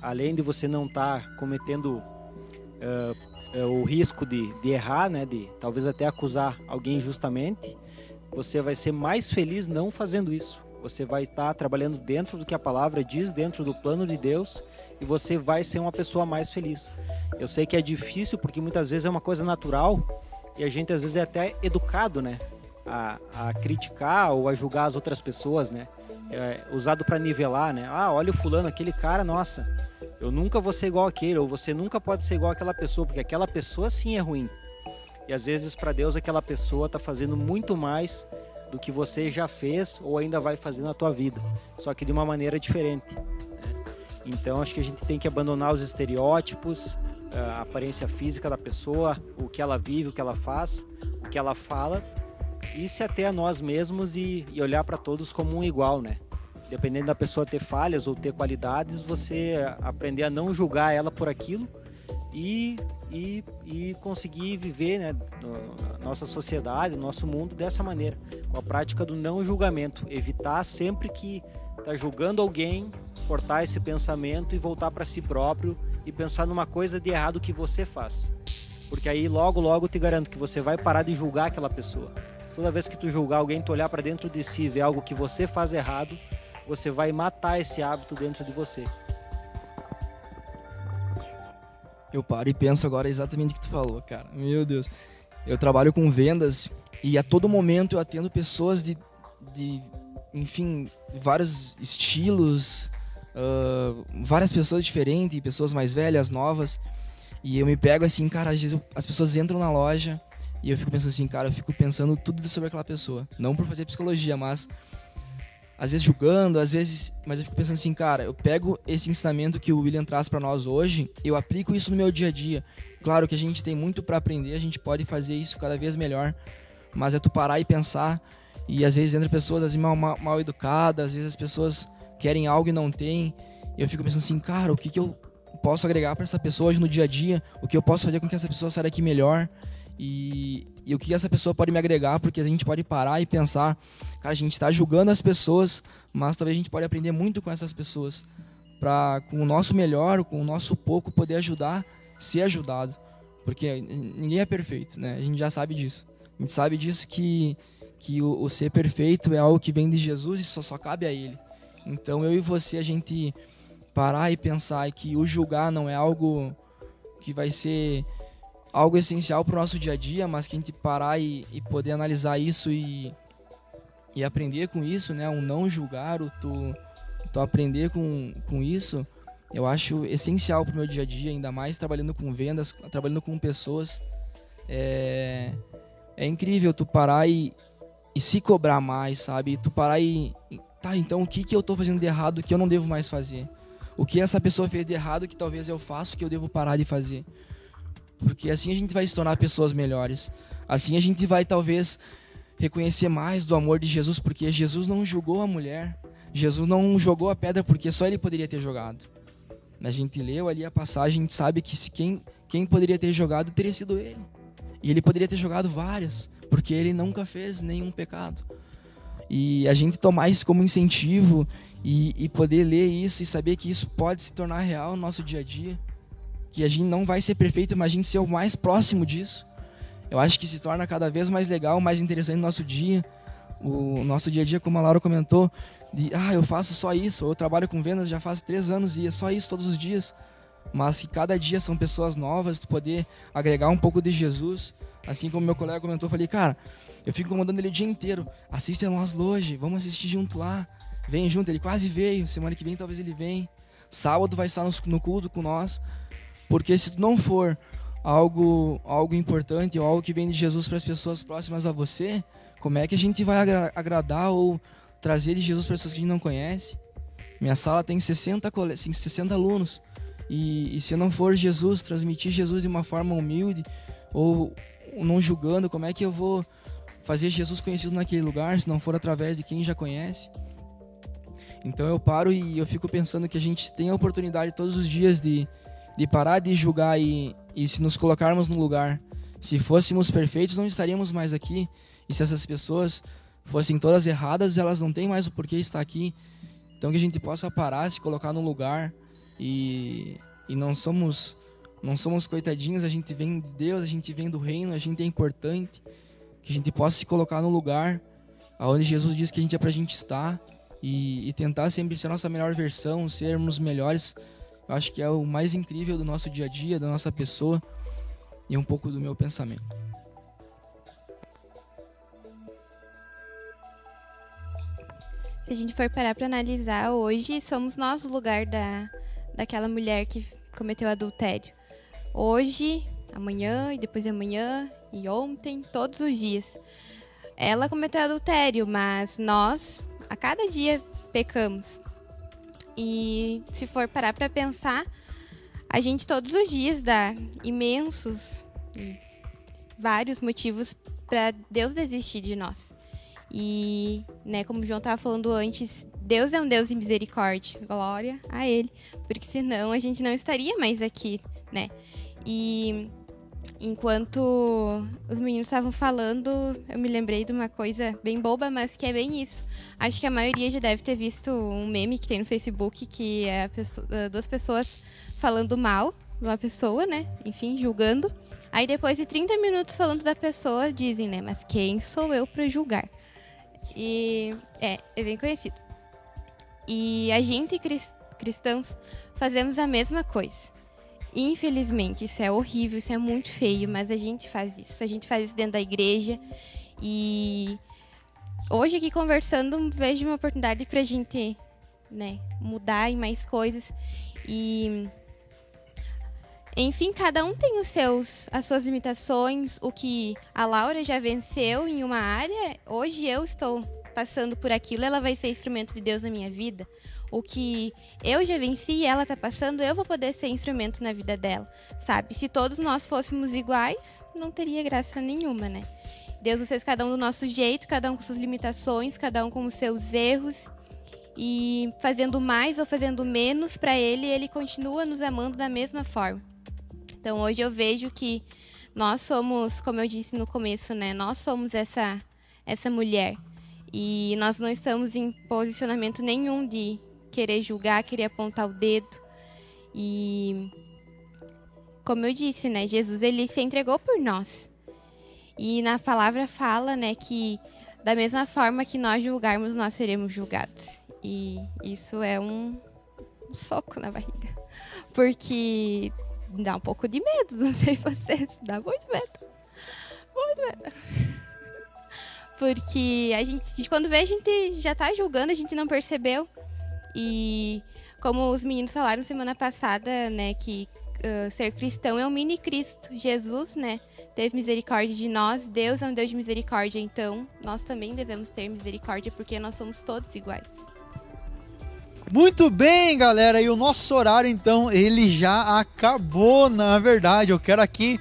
além de você não estar tá cometendo uh, é, o risco de, de errar, né, de talvez até acusar alguém injustamente, você vai ser mais feliz não fazendo isso. Você vai estar trabalhando dentro do que a palavra diz, dentro do plano de Deus, e você vai ser uma pessoa mais feliz. Eu sei que é difícil porque muitas vezes é uma coisa natural e a gente às vezes é até educado, né, a, a criticar ou a julgar as outras pessoas, né, é, usado para nivelar, né. Ah, olha o fulano, aquele cara, nossa, eu nunca vou ser igual aquele, ou você nunca pode ser igual aquela pessoa, porque aquela pessoa sim é ruim. E às vezes para Deus aquela pessoa está fazendo muito mais do que você já fez ou ainda vai fazer na tua vida, só que de uma maneira diferente. Né? Então acho que a gente tem que abandonar os estereótipos, a aparência física da pessoa, o que ela vive, o que ela faz, o que ela fala, e se até a nós mesmos e, e olhar para todos como um igual, né? Dependendo da pessoa ter falhas ou ter qualidades, você aprender a não julgar ela por aquilo e, e, e conseguir viver né, nossa sociedade, nosso mundo dessa maneira, com a prática do não julgamento, evitar sempre que está julgando alguém, cortar esse pensamento e voltar para si próprio e pensar numa coisa de errado que você faz. Porque aí logo, logo te garanto que você vai parar de julgar aquela pessoa. Toda vez que tu julgar alguém, tu olhar para dentro de si e ver algo que você faz errado, você vai matar esse hábito dentro de você. Eu paro e penso agora exatamente o que tu falou, cara. Meu Deus. Eu trabalho com vendas e a todo momento eu atendo pessoas de, de enfim, vários estilos, uh, várias pessoas diferentes, pessoas mais velhas, novas. E eu me pego assim, cara, às vezes eu, as pessoas entram na loja e eu fico pensando assim, cara, eu fico pensando tudo sobre aquela pessoa. Não por fazer psicologia, mas às vezes julgando, às vezes, mas eu fico pensando assim, cara, eu pego esse ensinamento que o William traz para nós hoje, eu aplico isso no meu dia a dia. Claro que a gente tem muito para aprender, a gente pode fazer isso cada vez melhor, mas é tu parar e pensar e às vezes entra pessoas assim, mal, mal, mal educadas, às vezes as pessoas querem algo e não têm. E eu fico pensando assim, cara, o que que eu posso agregar para essa pessoa hoje no dia a dia? O que eu posso fazer com que essa pessoa saia daqui melhor? E, e o que essa pessoa pode me agregar, porque a gente pode parar e pensar, cara, a gente está julgando as pessoas, mas talvez a gente pode aprender muito com essas pessoas, para com o nosso melhor, com o nosso pouco, poder ajudar, ser ajudado, porque ninguém é perfeito, né? A gente já sabe disso. A gente sabe disso que que o, o ser perfeito é algo que vem de Jesus e só só cabe a Ele. Então eu e você a gente parar e pensar que o julgar não é algo que vai ser algo essencial para o nosso dia a dia, mas que a gente parar e, e, poder analisar isso e, e aprender com isso, né? Um não julgar, o tu, tu aprender com, com isso, eu acho essencial para o meu dia a dia, ainda mais trabalhando com vendas, trabalhando com pessoas. É, é incrível tu parar e, e se cobrar mais, sabe? Tu parar e tá, então o que que eu tô fazendo de errado que eu não devo mais fazer? O que essa pessoa fez de errado que talvez eu faça que eu devo parar de fazer? Porque assim a gente vai se tornar pessoas melhores. Assim a gente vai talvez reconhecer mais do amor de Jesus, porque Jesus não julgou a mulher. Jesus não jogou a pedra porque só ele poderia ter jogado. A gente leu ali a passagem, a gente sabe que se quem, quem poderia ter jogado teria sido ele. E ele poderia ter jogado várias, porque ele nunca fez nenhum pecado. E a gente tomar isso como incentivo e, e poder ler isso e saber que isso pode se tornar real no nosso dia a dia. Que a gente não vai ser perfeito, mas a gente ser o mais próximo disso. Eu acho que se torna cada vez mais legal, mais interessante no nosso dia. O nosso dia a dia, como a Laura comentou, de ah, eu faço só isso, eu trabalho com vendas já faz três anos e é só isso todos os dias. Mas que cada dia são pessoas novas, tu poder agregar um pouco de Jesus. Assim como meu colega comentou, eu falei, cara, eu fico incomodando ele o dia inteiro. Assiste a nós hoje, vamos assistir junto lá. Vem junto, ele quase veio. Semana que vem talvez ele venha. Sábado vai estar no culto com nós. Porque se não for algo, algo importante ou algo que vem de Jesus para as pessoas próximas a você, como é que a gente vai agra agradar ou trazer de Jesus para pessoas que a gente não conhece? Minha sala tem 60, 60 alunos. E, e se não for Jesus, transmitir Jesus de uma forma humilde ou não julgando, como é que eu vou fazer Jesus conhecido naquele lugar se não for através de quem já conhece? Então eu paro e eu fico pensando que a gente tem a oportunidade todos os dias de, de parar de julgar e, e se nos colocarmos no lugar. Se fôssemos perfeitos, não estaríamos mais aqui. E se essas pessoas fossem todas erradas, elas não têm mais o porquê estar aqui. Então que a gente possa parar, se colocar no lugar e, e não somos não somos coitadinhos, a gente vem de Deus, a gente vem do reino, a gente é importante. Que a gente possa se colocar no lugar aonde Jesus diz que a gente é pra gente estar e, e tentar sempre ser a nossa melhor versão, sermos melhores. Eu acho que é o mais incrível do nosso dia a dia, da nossa pessoa e um pouco do meu pensamento. Se a gente for parar para analisar, hoje somos nós o lugar da, daquela mulher que cometeu adultério. Hoje, amanhã e depois de amanhã e ontem, todos os dias. Ela cometeu adultério, mas nós a cada dia pecamos. E se for parar para pensar, a gente todos os dias dá imensos, vários motivos para Deus desistir de nós. E, né, como o João estava falando antes, Deus é um Deus de misericórdia. Glória a Ele. Porque senão a gente não estaria mais aqui, né? E enquanto os meninos estavam falando, eu me lembrei de uma coisa bem boba, mas que é bem isso. Acho que a maioria já deve ter visto um meme que tem no Facebook que é pessoa, eh, duas pessoas falando mal de uma pessoa, né? Enfim, julgando. Aí depois de 30 minutos falando da pessoa, dizem, né? Mas quem sou eu para julgar? E é, é bem conhecido. E a gente, cristãos, fazemos a mesma coisa. Infelizmente, isso é horrível, isso é muito feio, mas a gente faz isso. A gente faz isso dentro da igreja. E hoje aqui conversando, vejo uma oportunidade pra gente, né, mudar em mais coisas. E enfim, cada um tem os seus as suas limitações, o que a Laura já venceu em uma área, hoje eu estou passando por aquilo, ela vai ser instrumento de Deus na minha vida o que eu já venci e ela tá passando, eu vou poder ser instrumento na vida dela, sabe? Se todos nós fôssemos iguais, não teria graça nenhuma, né? Deus nos fez cada um do nosso jeito, cada um com suas limitações, cada um com os seus erros. E fazendo mais ou fazendo menos para ele, ele continua nos amando da mesma forma. Então hoje eu vejo que nós somos, como eu disse no começo, né? Nós somos essa essa mulher. E nós não estamos em posicionamento nenhum de querer julgar, querer apontar o dedo. E como eu disse, né, Jesus ele se entregou por nós. E na palavra fala, né, que da mesma forma que nós julgarmos, nós seremos julgados. E isso é um, um soco na barriga. Porque dá um pouco de medo, (laughs) não sei vocês, dá muito medo. Muito medo. Porque a gente, quando vê, a gente já tá julgando, a gente não percebeu. E como os meninos falaram semana passada, né, que uh, ser cristão é um mini Cristo. Jesus, né, teve misericórdia de nós. Deus é um Deus de misericórdia, então nós também devemos ter misericórdia porque nós somos todos iguais. Muito bem, galera, e o nosso horário então ele já acabou, na verdade. Eu quero aqui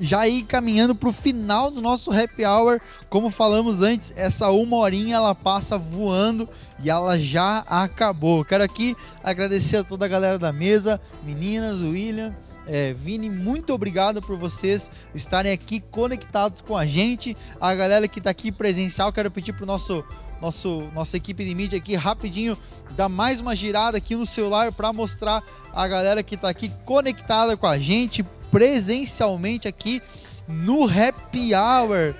já ir caminhando para o final do nosso happy hour. Como falamos antes, essa uma horinha ela passa voando e ela já acabou. Quero aqui agradecer a toda a galera da mesa, meninas, William. É, Vini, muito obrigado por vocês estarem aqui conectados com a gente. A galera que está aqui presencial, quero pedir para o nosso, nosso nossa equipe de mídia aqui rapidinho dar mais uma girada aqui no celular para mostrar a galera que está aqui conectada com a gente presencialmente aqui no Happy Hour.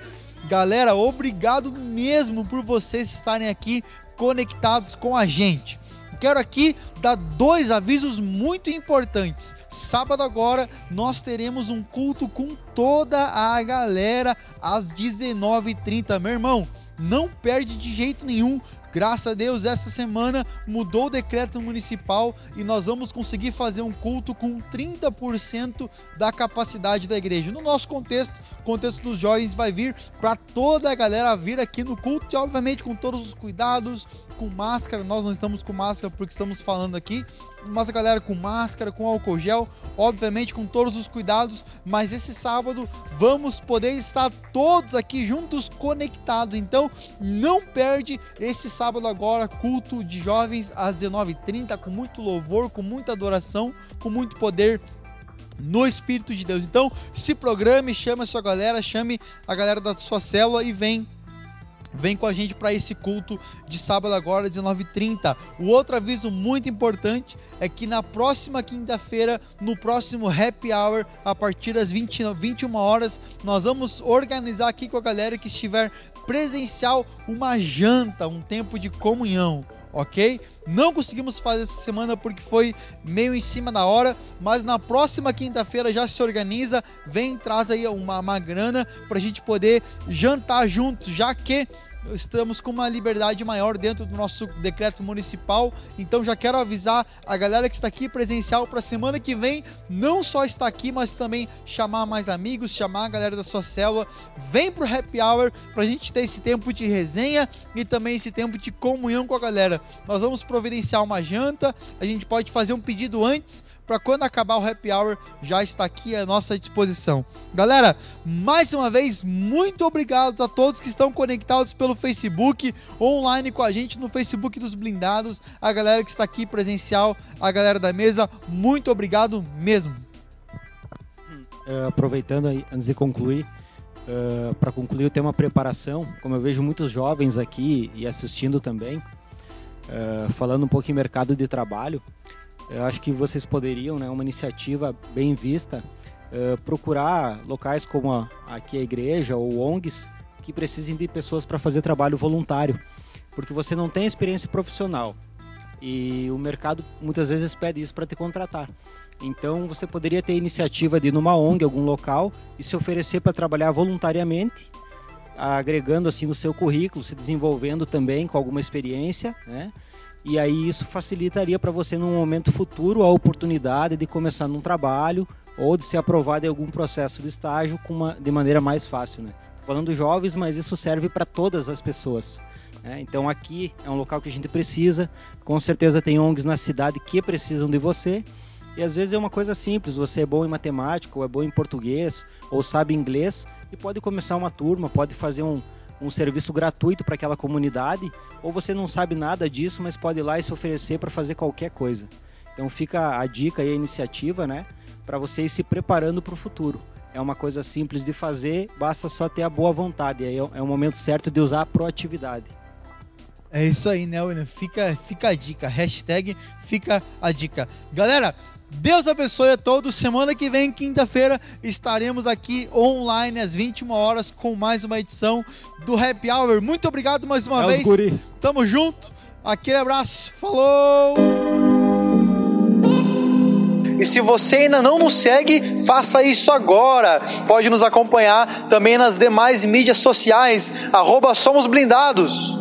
Galera, obrigado mesmo por vocês estarem aqui conectados com a gente. Quero aqui dar dois avisos muito importantes. Sábado agora nós teremos um culto com toda a galera às 19h30. Meu irmão, não perde de jeito nenhum. Graças a Deus, essa semana mudou o decreto municipal e nós vamos conseguir fazer um culto com 30% da capacidade da igreja. No nosso contexto, contexto dos jovens, vai vir para toda a galera vir aqui no culto e, obviamente, com todos os cuidados, com máscara. Nós não estamos com máscara porque estamos falando aqui, mas a galera com máscara, com álcool gel, obviamente com todos os cuidados. Mas esse sábado vamos poder estar todos aqui juntos conectados. Então não perde esse sábado agora, culto de jovens às 19h30, com muito louvor, com muita adoração, com muito poder no Espírito de Deus. Então, se programe, chame a sua galera, chame a galera da sua célula e vem Vem com a gente para esse culto de sábado agora, 19h30. O outro aviso muito importante é que na próxima quinta-feira, no próximo Happy Hour, a partir das 20, 21 horas, nós vamos organizar aqui com a galera que estiver presencial uma janta, um tempo de comunhão ok? Não conseguimos fazer essa semana porque foi meio em cima da hora, mas na próxima quinta-feira já se organiza, vem traz aí uma, uma grana para a gente poder jantar juntos, já que estamos com uma liberdade maior dentro do nosso decreto municipal. Então já quero avisar a galera que está aqui presencial para semana que vem, não só estar aqui, mas também chamar mais amigos, chamar a galera da sua célula. Vem pro Happy Hour para a gente ter esse tempo de resenha e também esse tempo de comunhão com a galera. Nós vamos providenciar uma janta, a gente pode fazer um pedido antes para quando acabar o happy hour já está aqui à nossa disposição. Galera, mais uma vez, muito obrigado a todos que estão conectados pelo Facebook, online com a gente no Facebook dos Blindados, a galera que está aqui presencial, a galera da mesa, muito obrigado mesmo. Uh, aproveitando aí, antes de concluir, uh, para concluir o tema preparação, como eu vejo muitos jovens aqui e assistindo também, uh, falando um pouco em mercado de trabalho, eu acho que vocês poderiam, né, uma iniciativa bem vista, uh, procurar locais como a, aqui a igreja ou ONGs que precisem de pessoas para fazer trabalho voluntário, porque você não tem experiência profissional e o mercado muitas vezes pede isso para te contratar. Então você poderia ter iniciativa de ir numa ONG, algum local e se oferecer para trabalhar voluntariamente, agregando assim no seu currículo, se desenvolvendo também com alguma experiência, né? E aí isso facilitaria para você num momento futuro a oportunidade de começar num trabalho ou de ser aprovado em algum processo de estágio uma, de maneira mais fácil, né? Falando jovens, mas isso serve para todas as pessoas. Né? Então aqui é um local que a gente precisa. Com certeza tem ONGs na cidade que precisam de você. E às vezes é uma coisa simples, você é bom em matemática, ou é bom em português, ou sabe inglês, e pode começar uma turma, pode fazer um, um serviço gratuito para aquela comunidade, ou você não sabe nada disso, mas pode ir lá e se oferecer para fazer qualquer coisa. Então fica a dica e a iniciativa, né, para você ir se preparando para o futuro. É uma coisa simples de fazer, basta só ter a boa vontade. Aí é o momento certo de usar a proatividade. É isso aí, né, William? Fica, fica a dica. Hashtag fica a dica. Galera, Deus abençoe a todos. Semana que vem, quinta-feira, estaremos aqui online às 21 horas com mais uma edição do Happy Hour. Muito obrigado mais uma é vez. Guri. Tamo junto. Aquele abraço. Falou! E se você ainda não nos segue, faça isso agora. Pode nos acompanhar também nas demais mídias sociais. Arroba Somos Blindados.